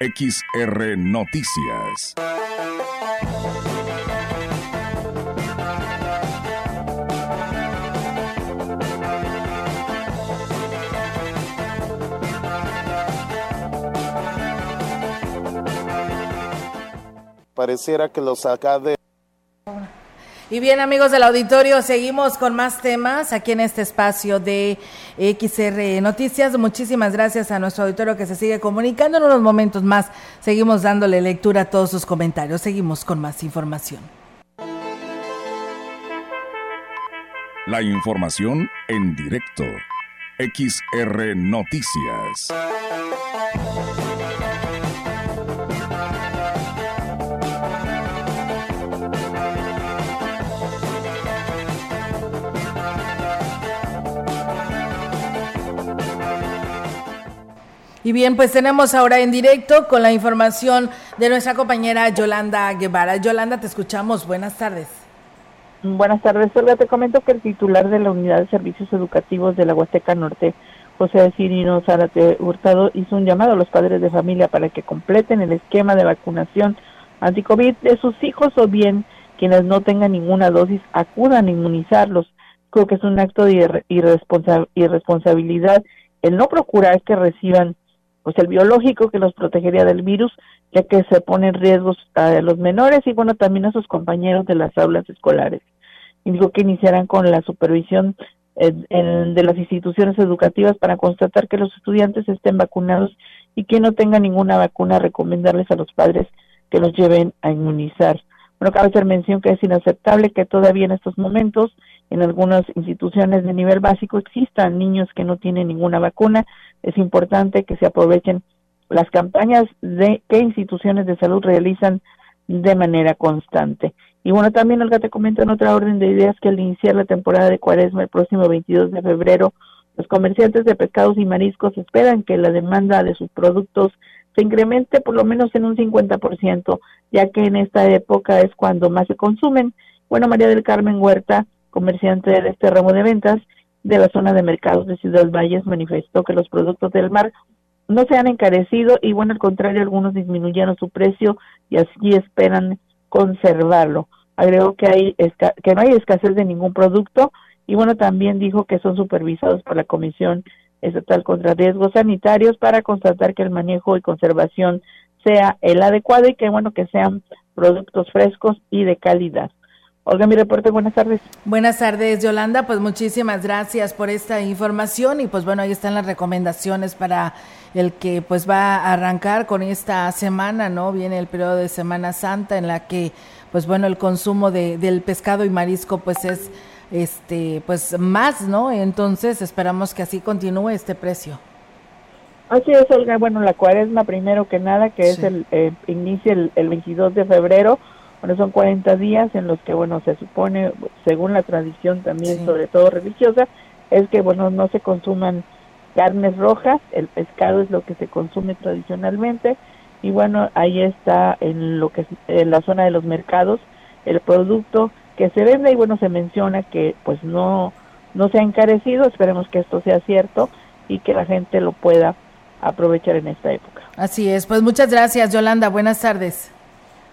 XR Noticias. Pareciera que los de y bien, amigos del auditorio, seguimos con más temas aquí en este espacio de XR Noticias. Muchísimas gracias a nuestro auditorio que se sigue comunicando. En unos momentos más seguimos dándole lectura a todos sus comentarios. Seguimos con más información. La información en directo. XR Noticias. Y bien, pues tenemos ahora en directo con la información de nuestra compañera Yolanda Guevara. Yolanda, te escuchamos. Buenas tardes. Buenas tardes, Olga. Te comento que el titular de la Unidad de Servicios Educativos de la Huasteca Norte, José Cirino Zárate Hurtado, hizo un llamado a los padres de familia para que completen el esquema de vacunación anticovid de sus hijos o bien quienes no tengan ninguna dosis acudan a inmunizarlos. Creo que es un acto de irresponsabilidad el no procurar que reciban pues el biológico que los protegería del virus, ya que se ponen riesgos a los menores y bueno, también a sus compañeros de las aulas escolares. Indico que iniciarán con la supervisión de las instituciones educativas para constatar que los estudiantes estén vacunados y que no tengan ninguna vacuna, recomendarles a los padres que los lleven a inmunizar. Bueno, cabe hacer mención que es inaceptable que todavía en estos momentos en algunas instituciones de nivel básico existan niños que no tienen ninguna vacuna. Es importante que se aprovechen las campañas de que instituciones de salud realizan de manera constante. Y bueno, también Olga te comento en otra orden de ideas que al iniciar la temporada de cuaresma el próximo 22 de febrero, los comerciantes de pescados y mariscos esperan que la demanda de sus productos se incremente por lo menos en un 50%, ya que en esta época es cuando más se consumen. Bueno, María del Carmen Huerta comerciante de este ramo de ventas de la zona de mercados de Ciudad Valles, manifestó que los productos del mar no se han encarecido y bueno, al contrario, algunos disminuyeron su precio y así esperan conservarlo. Agregó que, hay que no hay escasez de ningún producto y bueno, también dijo que son supervisados por la Comisión Estatal contra Riesgos Sanitarios para constatar que el manejo y conservación sea el adecuado y que bueno, que sean productos frescos y de calidad. Olga, mi reporte, buenas tardes. Buenas tardes, Yolanda. Pues muchísimas gracias por esta información y pues bueno, ahí están las recomendaciones para el que pues va a arrancar con esta semana, ¿no? Viene el periodo de Semana Santa en la que pues bueno, el consumo de, del pescado y marisco pues es este pues más, ¿no? Entonces esperamos que así continúe este precio. Así es, Olga. Bueno, la cuaresma primero que nada, que es el eh, inicia el, el 22 de febrero bueno, son 40 días en los que, bueno, se supone, según la tradición también, sobre todo religiosa, es que, bueno, no se consuman carnes rojas, el pescado es lo que se consume tradicionalmente, y bueno, ahí está en lo que en la zona de los mercados el producto que se vende y bueno, se menciona que pues no no se ha encarecido, esperemos que esto sea cierto y que la gente lo pueda aprovechar en esta época. Así es, pues muchas gracias Yolanda, buenas tardes.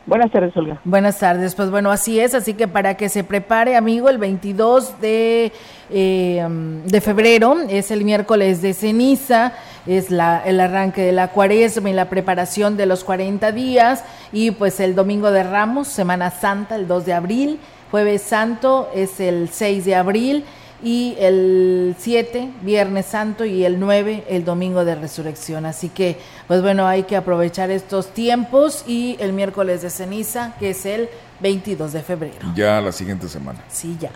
Buenas tardes, Olga. Buenas tardes, pues bueno, así es, así que para que se prepare, amigo, el 22 de, eh, de febrero es el miércoles de ceniza, es la, el arranque de la cuaresma y la preparación de los 40 días, y pues el domingo de Ramos, Semana Santa, el 2 de abril, jueves santo es el 6 de abril, y el 7, Viernes Santo, y el 9, el Domingo de Resurrección. Así que, pues bueno, hay que aprovechar estos tiempos y el miércoles de ceniza, que es el 22 de febrero. Ya la siguiente semana. Sí, ya.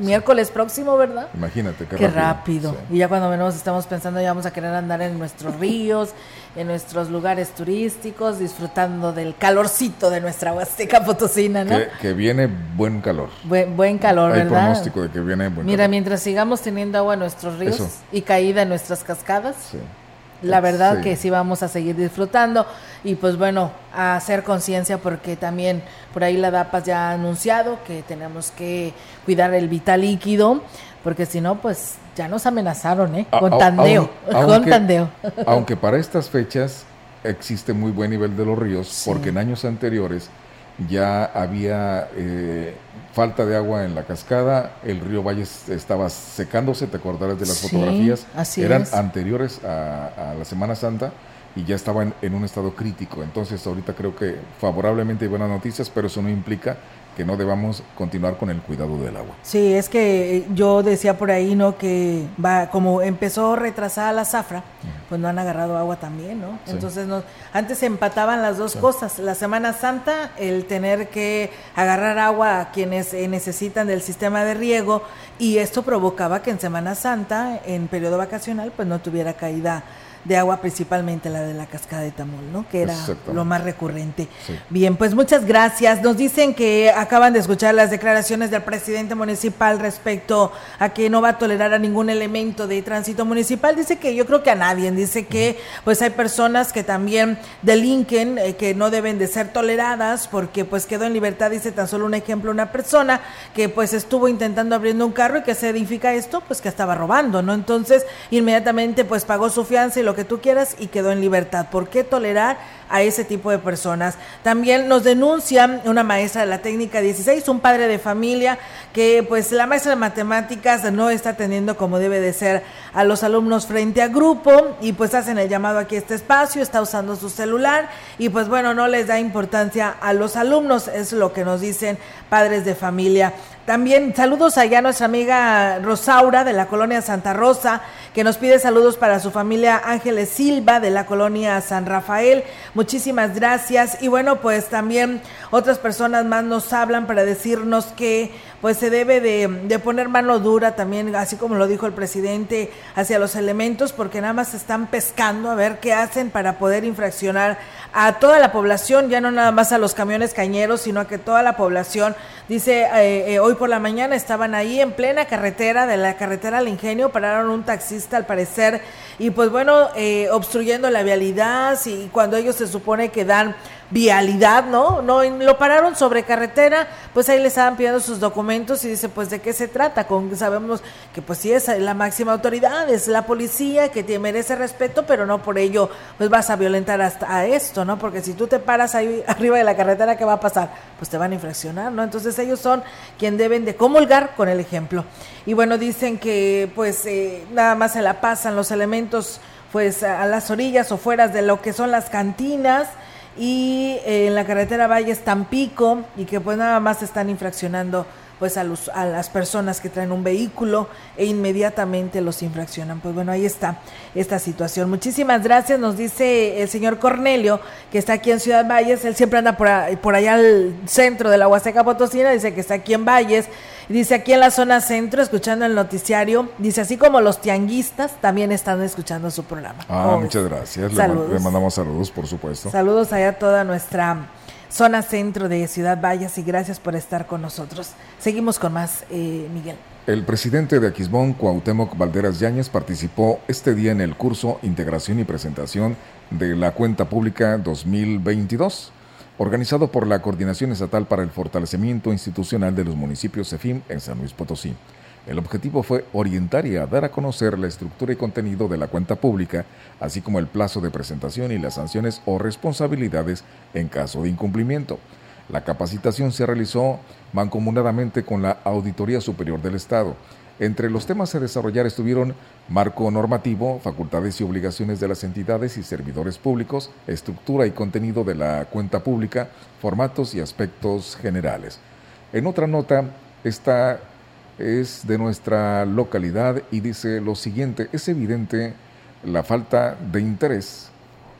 Miércoles próximo, ¿verdad? Imagínate, qué, qué rápido. Y ya cuando menos estamos pensando ya vamos a querer andar en nuestros ríos, en nuestros lugares turísticos, disfrutando del calorcito de nuestra Huasteca Potosina, ¿no? Que, viene buen calor. Buen, buen calor, Hay ¿verdad? pronóstico de que viene buen Mira, calor. mientras sigamos teniendo agua en nuestros ríos y caída en nuestras cascadas, la verdad Sí. que sí vamos a seguir disfrutando y pues bueno, a hacer conciencia porque también por ahí la DAPAS ya ha anunciado que tenemos que cuidar el vital líquido porque si no pues ya nos amenazaron, ¿eh? Con a- tandeo, aun- con aunque- tandeo. Aunque para estas fechas existe muy buen nivel de los ríos, porque en años anteriores ya había eh, falta de agua en la cascada, el río Valles estaba secándose, te acordarás de las Sí, fotografías, así eran es. anteriores a, a la Semana Santa y ya estaban en un estado crítico. Entonces ahorita creo que favorablemente hay buenas noticias, pero eso no implica que no debamos continuar con el cuidado del agua. Sí, es que yo decía por ahí, ¿no? Que va, como empezó retrasada la zafra, pues no han agarrado agua también, ¿no? Sí. Entonces, no, antes se empataban las dos Sí. cosas. La Semana Santa, el tener que agarrar agua a quienes eh, necesitan del sistema de riego, y esto provocaba que en Semana Santa, en periodo vacacional, pues no tuviera caída de agua, principalmente la de la cascada de Tamul, ¿no? Que era lo más recurrente. Sí. Bien, pues muchas gracias. Nos dicen que acaban de escuchar las declaraciones del presidente municipal respecto a que no va a tolerar a ningún elemento de tránsito municipal. Dice que yo creo que a nadie. Dice que pues hay personas que también delinquen, eh, que no deben de ser toleradas porque pues quedó en libertad. Dice tan solo un ejemplo, una persona que pues estuvo intentando abriendo un carro y que se edifica esto, pues que estaba robando, ¿no? Entonces inmediatamente pues pagó su fianza y lo que tú quieras y quedó en libertad. ¿Por qué tolerar a ese tipo de personas? También nos denuncia una maestra de la técnica 16, un padre de familia que pues la maestra de matemáticas no está atendiendo como debe de ser a los alumnos frente a grupo y pues hacen el llamado aquí a este espacio, está usando su celular y pues bueno, no les da importancia a los alumnos, es lo que nos dicen padres de familia. También saludos allá a nuestra amiga Rosaura de la colonia Santa Rosa, que nos pide saludos para su familia Ángeles Silva de la colonia San Rafael. Muchísimas gracias. Y bueno, pues también otras personas más nos hablan para decirnos que pues se debe de, de poner mano dura también, así como lo dijo el presidente, hacia los elementos, porque nada más están pescando a ver qué hacen para poder infraccionar a toda la población, ya no nada más a los camiones cañeros, sino a que toda la población, dice, eh, eh, hoy por la mañana estaban ahí en plena carretera, de la carretera al ingenio, pararon un taxista al parecer, y pues bueno, eh, obstruyendo la vialidad, y cuando ellos se supone que dan vialidad, ¿no? No, lo pararon sobre carretera, pues ahí le estaban pidiendo sus documentos y dice, pues de qué se trata, con sabemos que pues sí es la máxima autoridad, es la policía que te merece respeto, pero no por ello pues vas a violentar hasta a esto, ¿no? Porque si tú te paras ahí arriba de la carretera, ¿qué va a pasar? Pues te van a infraccionar, ¿no? Entonces ellos son quien deben de comulgar con el ejemplo. Y bueno, dicen que pues eh, nada más se la pasan los elementos pues a las orillas o fuera de lo que son las cantinas, y eh, en la carretera Valles Tampico y que pues nada más están infraccionando pues a, los, a las personas que traen un vehículo e inmediatamente los infraccionan. Pues bueno, ahí está esta situación. Muchísimas gracias, nos dice el señor Cornelio, que está aquí en Ciudad Valles, él siempre anda por, ahí- por allá al centro de la Huasteca Potosina, dice que está aquí en Valles, dice aquí en la zona centro, escuchando el noticiario, dice así como los tianguistas también están escuchando su programa. Ah, ¿Cómo ves? muchas gracias. Saludos. le mandamos saludos, por supuesto. Saludos allá a toda nuestra zona centro de Ciudad Valles y gracias por estar con nosotros. Seguimos con más, eh, Miguel. El presidente de Aquismón, Cuauhtémoc Valderas Yáñez, participó este día en el curso Integración y Presentación de la Cuenta Pública 2022, organizado por la Coordinación Estatal para el Fortalecimiento Institucional de los Municipios CEFIM en San Luis Potosí. El objetivo fue orientar y a dar a conocer la estructura y contenido de la cuenta pública, así como el plazo de presentación y las sanciones o responsabilidades en caso de incumplimiento. La capacitación se realizó mancomunadamente con la Auditoría Superior del Estado. Entre los temas a desarrollar estuvieron marco normativo, facultades y obligaciones de las entidades y servidores públicos, estructura y contenido de la cuenta pública, formatos y aspectos generales. En otra nota, esta es de nuestra localidad y dice lo siguiente, es evidente la falta de interés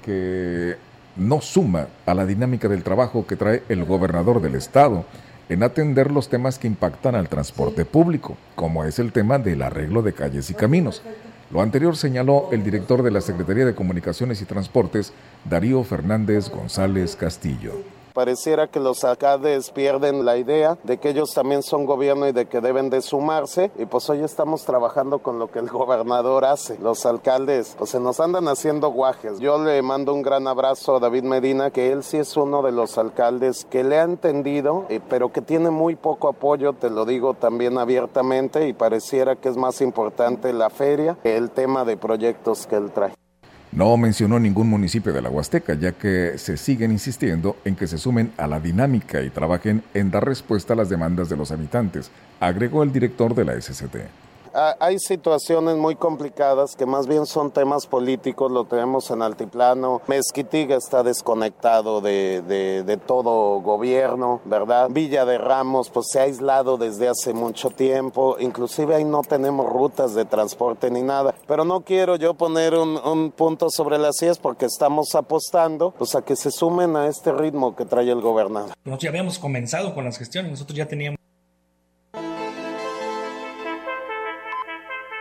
que no suma a la dinámica del trabajo que trae el gobernador del estado en atender los temas que impactan al transporte público, como es el tema del arreglo de calles y caminos. Lo anterior señaló el director de la Secretaría de Comunicaciones y Transportes, Darío Fernández González Castillo. Pareciera que los alcaldes pierden la idea de que ellos también son gobierno y de que deben de sumarse y pues hoy estamos trabajando con lo que el gobernador hace. Los alcaldes pues se nos andan haciendo guajes. Yo le mando un gran abrazo a David Medina que él sí es uno de los alcaldes que le ha entendido eh, pero que tiene muy poco apoyo, te lo digo también abiertamente y pareciera que es más importante la feria que el tema de proyectos que él trae. No mencionó ningún municipio de la Huasteca, ya que se siguen insistiendo en que se sumen a la dinámica y trabajen en dar respuesta a las demandas de los habitantes, agregó el director de la SCT hay situaciones muy complicadas que más bien son temas políticos, lo tenemos en altiplano. Mezquitiga está desconectado de, de, todo gobierno, ¿verdad? Villa de Ramos pues se ha aislado desde hace mucho tiempo, inclusive ahí no tenemos rutas de transporte ni nada. Pero no quiero yo poner un, un punto sobre las sillas porque estamos apostando pues a que se sumen a este ritmo que trae el gobernador. Nosotros ya habíamos comenzado con las gestiones, nosotros ya teníamos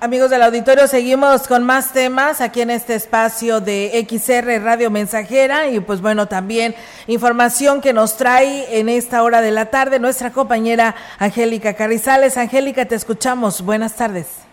Amigos del auditorio, seguimos con más temas aquí en este espacio de XR Radio Mensajera y pues bueno, también información que nos trae en esta hora de la tarde nuestra compañera Angélica Carrizales. Angélica, te escuchamos. Buenas tardes.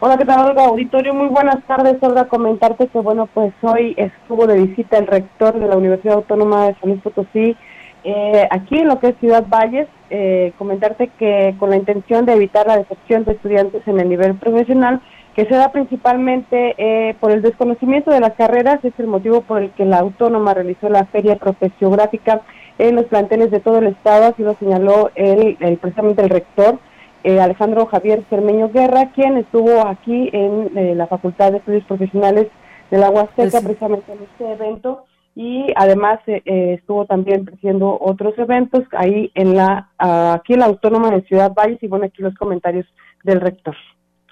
Hola, ¿qué tal, Olga? Auditorio, muy buenas tardes. Olga, comentarte que bueno, pues hoy estuvo de visita el rector de la Universidad Autónoma de San Luis Potosí, eh, aquí en lo que es Ciudad Valles, eh, comentarte que con la intención de evitar la decepción de estudiantes en el nivel profesional, que se da principalmente eh, por el desconocimiento de las carreras, es el motivo por el que la autónoma realizó la feria profesiográfica en los planteles de todo el estado, así lo señaló el, precisamente el rector. Alejandro Javier Cermeño Guerra, quien estuvo aquí en la Facultad de Estudios Profesionales de la Huasteca, precisamente en este evento, y además eh, eh, estuvo también haciendo otros eventos ahí en la aquí en la Autónoma de Ciudad Valles y bueno aquí los comentarios del rector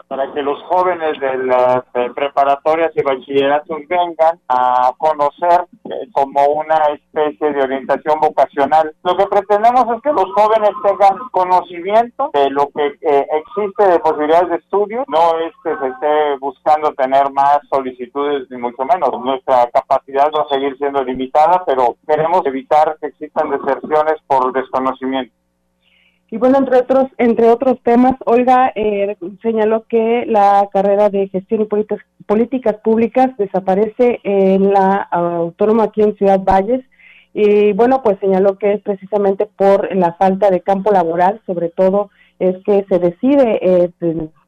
para que los jóvenes de las preparatorias y bachilleratos vengan a conocer eh, como una especie de orientación vocacional. Lo que pretendemos es que los jóvenes tengan conocimiento de lo que eh, existe de posibilidades de estudio, no es que se esté buscando tener más solicitudes ni mucho menos. Nuestra capacidad va a seguir siendo limitada, pero queremos evitar que existan deserciones por desconocimiento. Y bueno, entre otros, entre otros temas, Olga eh, señaló que la carrera de gestión y políticas, públicas desaparece en la autónoma aquí en Ciudad Valles. Y bueno, pues señaló que es precisamente por la falta de campo laboral, sobre todo es que se decide eh,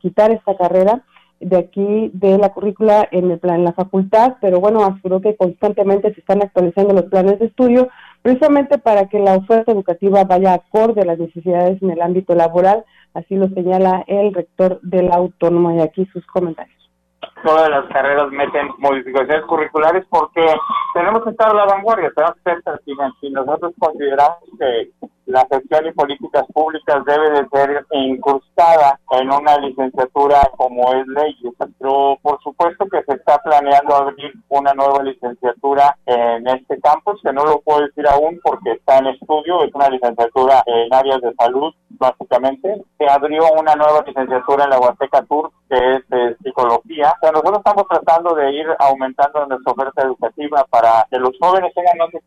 quitar esta carrera de aquí de la currícula en el plan en la facultad, pero bueno, aseguró que constantemente se están actualizando los planes de estudio precisamente para que la oferta educativa vaya acorde a las necesidades en el ámbito laboral, así lo señala el rector de la autónoma y aquí sus comentarios todas las carreras meten modificaciones curriculares porque tenemos que estar a la vanguardia, tenemos que ser pertinentes. nosotros consideramos que la gestión y políticas públicas debe de ser incrustada en una licenciatura como es ley. Pero por supuesto que se está planeando abrir una nueva licenciatura en este campus, que no lo puedo decir aún porque está en estudio, es una licenciatura en áreas de salud, básicamente. Se abrió una nueva licenciatura en la Huasteca Tour, que es de psicología. O sea, nosotros estamos tratando de ir aumentando nuestra oferta educativa para que los jóvenes tengan y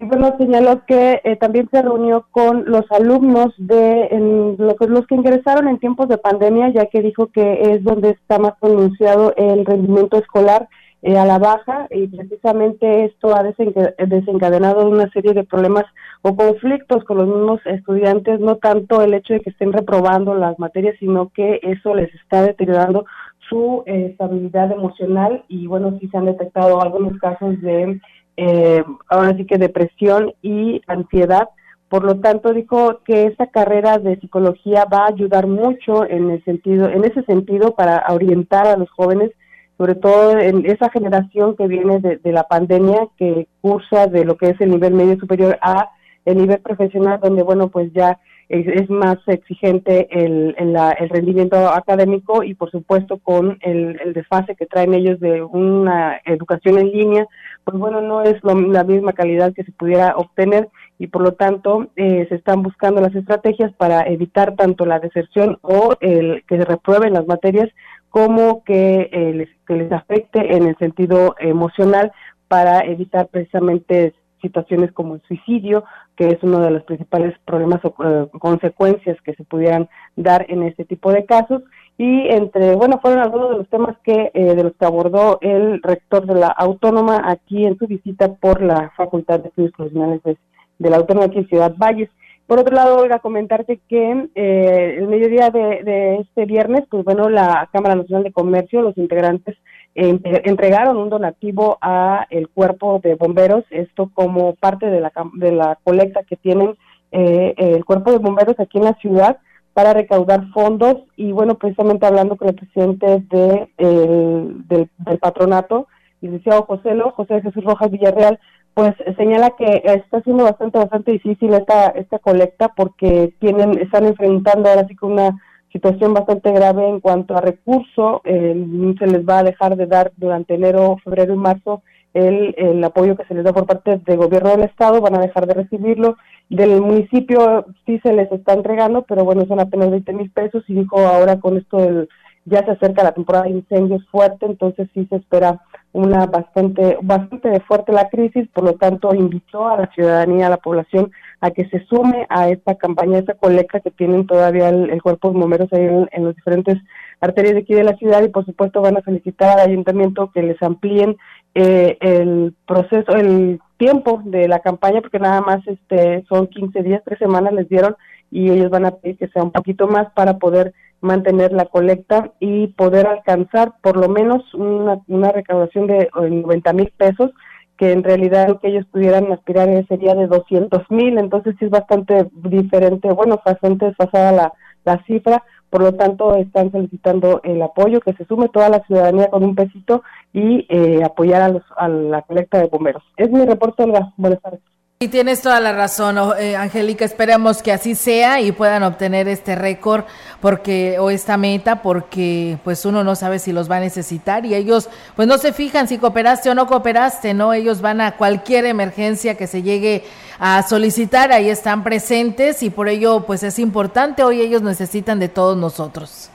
bueno, señaló que eh, también se reunió con los alumnos de en, los que ingresaron en tiempos de pandemia, ya que dijo que es donde está más pronunciado el rendimiento escolar eh, a la baja y precisamente esto ha desencadenado una serie de problemas o conflictos con los mismos estudiantes, no tanto el hecho de que estén reprobando las materias, sino que eso les está deteriorando su eh, estabilidad emocional y bueno, sí se han detectado algunos casos de eh, ahora sí que depresión y ansiedad. Por lo tanto, dijo que esta carrera de psicología va a ayudar mucho en el sentido, en ese sentido, para orientar a los jóvenes, sobre todo en esa generación que viene de, la pandemia, que cursa de lo que es el nivel medio superior a el nivel profesional, donde bueno, pues ya es, más exigente el, el, rendimiento académico y por supuesto con el, desfase que traen ellos de una educación en línea, pues bueno, no es la misma calidad que se pudiera obtener y por lo tanto eh, se están buscando las estrategias para evitar tanto la deserción o el que se reprueben las materias como que, eh, les, que les afecte en el sentido emocional para evitar precisamente situaciones como el suicidio, que es uno de los principales problemas o eh, consecuencias que se pudieran dar en este tipo de casos. Y entre, bueno, fueron algunos de los temas que, eh, de los que abordó el rector de la Autónoma aquí en su visita por la Facultad de Estudios Profesionales de, la Autónoma aquí en Ciudad Valles. Por otro lado, Olga, comentarte que eh, el mediodía de, este viernes, pues bueno, la Cámara Nacional de Comercio, los integrantes entregaron un donativo a el cuerpo de bomberos, esto como parte de la, de la colecta que tienen eh, el cuerpo de bomberos aquí en la ciudad para recaudar fondos y bueno, precisamente hablando con el presidente de, del, patronato, el licenciado José Lo, José Jesús Rojas Villarreal, pues señala que está siendo bastante, bastante difícil esta, esta colecta porque tienen, están enfrentando ahora sí con una situación bastante grave en cuanto a recurso. se les va a dejar de dar durante enero, febrero y marzo el, el, apoyo que se les da por parte del gobierno del estado, van a dejar de recibirlo. Del municipio sí se les está entregando, pero bueno, son apenas 20 mil pesos y dijo ahora con esto del, ya se acerca la temporada de incendios fuerte, entonces sí se espera una bastante, bastante fuerte la crisis, por lo tanto invitó a la ciudadanía, a la población a que se sume a esta campaña, a esta colecta que tienen todavía el, cuerpo de bomberos ahí en, los diferentes arterias de aquí de la ciudad. Y por supuesto van a solicitar al ayuntamiento que les amplíen eh, el proceso, el tiempo de la campaña porque nada más este son 15 días, tres semanas les dieron y ellos van a pedir que sea un poquito más para poder mantener la colecta y poder alcanzar por lo menos una, una recaudación de 90 mil pesos que en realidad lo que ellos pudieran aspirar sería de 200 mil, entonces sí es bastante diferente, bueno, bastante desfasada la, la cifra, por lo tanto están solicitando el apoyo, que se sume toda la ciudadanía con un pesito y eh, apoyar a, los, a la colecta de bomberos. Es mi reporte, Olga. Buenas tardes. Y tienes toda la razón, eh, Angélica. Esperemos que así sea y puedan obtener este récord porque o esta meta, porque pues uno no sabe si los va a necesitar y ellos pues no se fijan si cooperaste o no cooperaste, no. Ellos van a cualquier emergencia que se llegue a solicitar, ahí están presentes y por ello pues es importante. Hoy ellos necesitan de todos nosotros.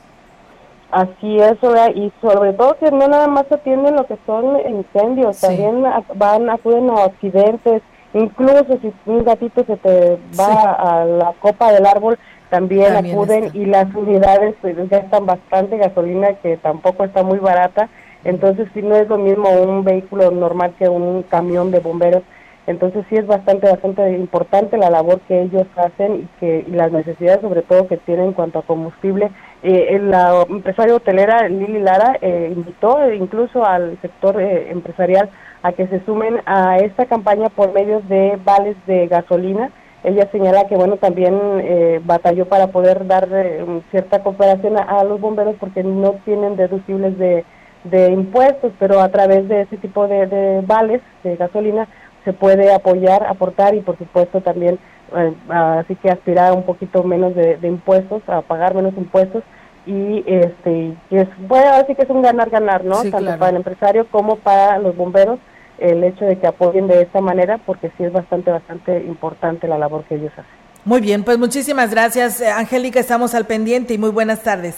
Así es, y sobre todo que no nada más atienden lo que son incendios, también van acuden a accidentes Incluso si un gatito se te va a la copa del árbol, también, acuden y las unidades pues gastan bastante gasolina que tampoco está muy barata. Entonces, si no es lo mismo un vehículo normal que un camión de bomberos. Entonces, sí es bastante, bastante importante la labor que ellos hacen y, que, las necesidades, sobre todo, que tienen en cuanto a combustible. Eh, la empresaria hotelera Lili Lara eh, invitó incluso al sector eh, empresarial a que se sumen a esta campaña por medios de vales de gasolina. Ella señala que bueno también eh, batalló para poder dar eh, cierta cooperación a, los bomberos porque no tienen deducibles de, de impuestos, pero a través de ese tipo de, vales de gasolina se puede apoyar, aportar y por supuesto también eh, así que aspirar a un poquito menos de, impuestos, a pagar menos impuestos y este es, bueno, así que es un ganar ganar, ¿no? Tanto para el empresario como para los bomberos el hecho de que apoyen de esta manera, porque sí es bastante, bastante importante la labor que ellos hacen. Muy bien, pues muchísimas gracias, eh, Angélica, estamos al pendiente y muy buenas tardes.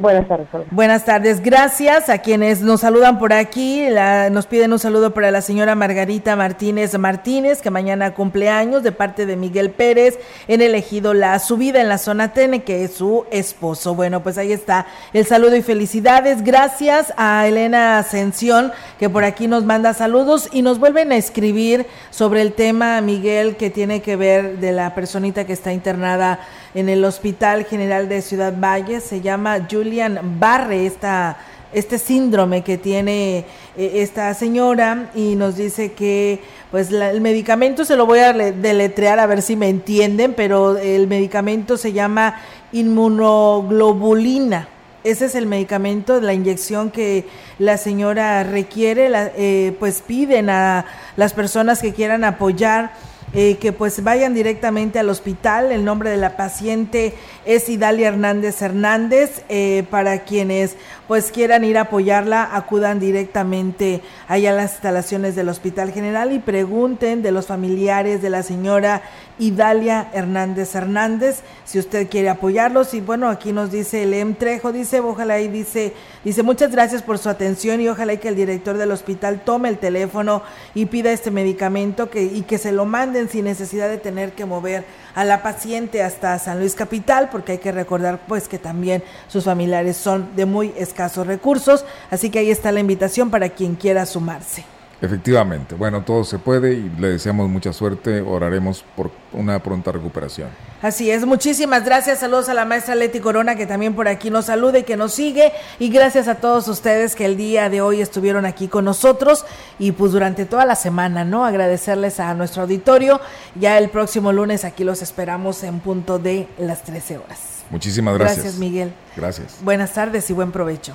Buenas tardes. Buenas tardes. Gracias a quienes nos saludan por aquí. nos piden un saludo para la señora Margarita Martínez Martínez, que mañana cumpleaños de parte de Miguel Pérez, en elegido La Subida en la zona Tene, que es su esposo. Bueno, pues ahí está el saludo y felicidades. Gracias a Elena Ascensión, que por aquí nos manda saludos y nos vuelven a escribir sobre el tema, Miguel, que tiene que ver de la personita que está internada en el Hospital General de Ciudad Valle. Se llama Julian Barre, esta este síndrome que tiene eh, esta señora y nos dice que pues el medicamento se lo voy a deletrear a ver si me entienden, pero el medicamento se llama inmunoglobulina. Ese es el medicamento, la inyección que la señora requiere, eh, pues piden a las personas que quieran apoyar eh, que pues vayan directamente al hospital. El nombre de la paciente es Idalia Hernández Hernández. Eh, para quienes pues quieran ir a apoyarla, acudan directamente allá a las instalaciones del Hospital General y pregunten de los familiares de la señora Idalia Hernández Hernández si usted quiere apoyarlos. Y bueno, aquí nos dice el M. Trejo, dice, ojalá y dice, dice, muchas gracias por su atención y ojalá y que el director del hospital tome el teléfono y pida este medicamento que, y que se lo sin necesidad de tener que mover a la paciente hasta San Luis Capital, porque hay que recordar pues que también sus familiares son de muy escasos recursos, así que ahí está la invitación para quien quiera sumarse. Efectivamente, bueno, todo se puede y le deseamos mucha suerte, oraremos por una pronta recuperación. Así es, muchísimas gracias, saludos a la maestra Leti Corona que también por aquí nos salude y que nos sigue y gracias a todos ustedes que el día de hoy estuvieron aquí con nosotros y pues durante toda la semana, ¿no? Agradecerles a nuestro auditorio, ya el próximo lunes aquí los esperamos en punto de las 13 horas. Muchísimas gracias. Gracias Miguel. Gracias. Buenas tardes y buen provecho.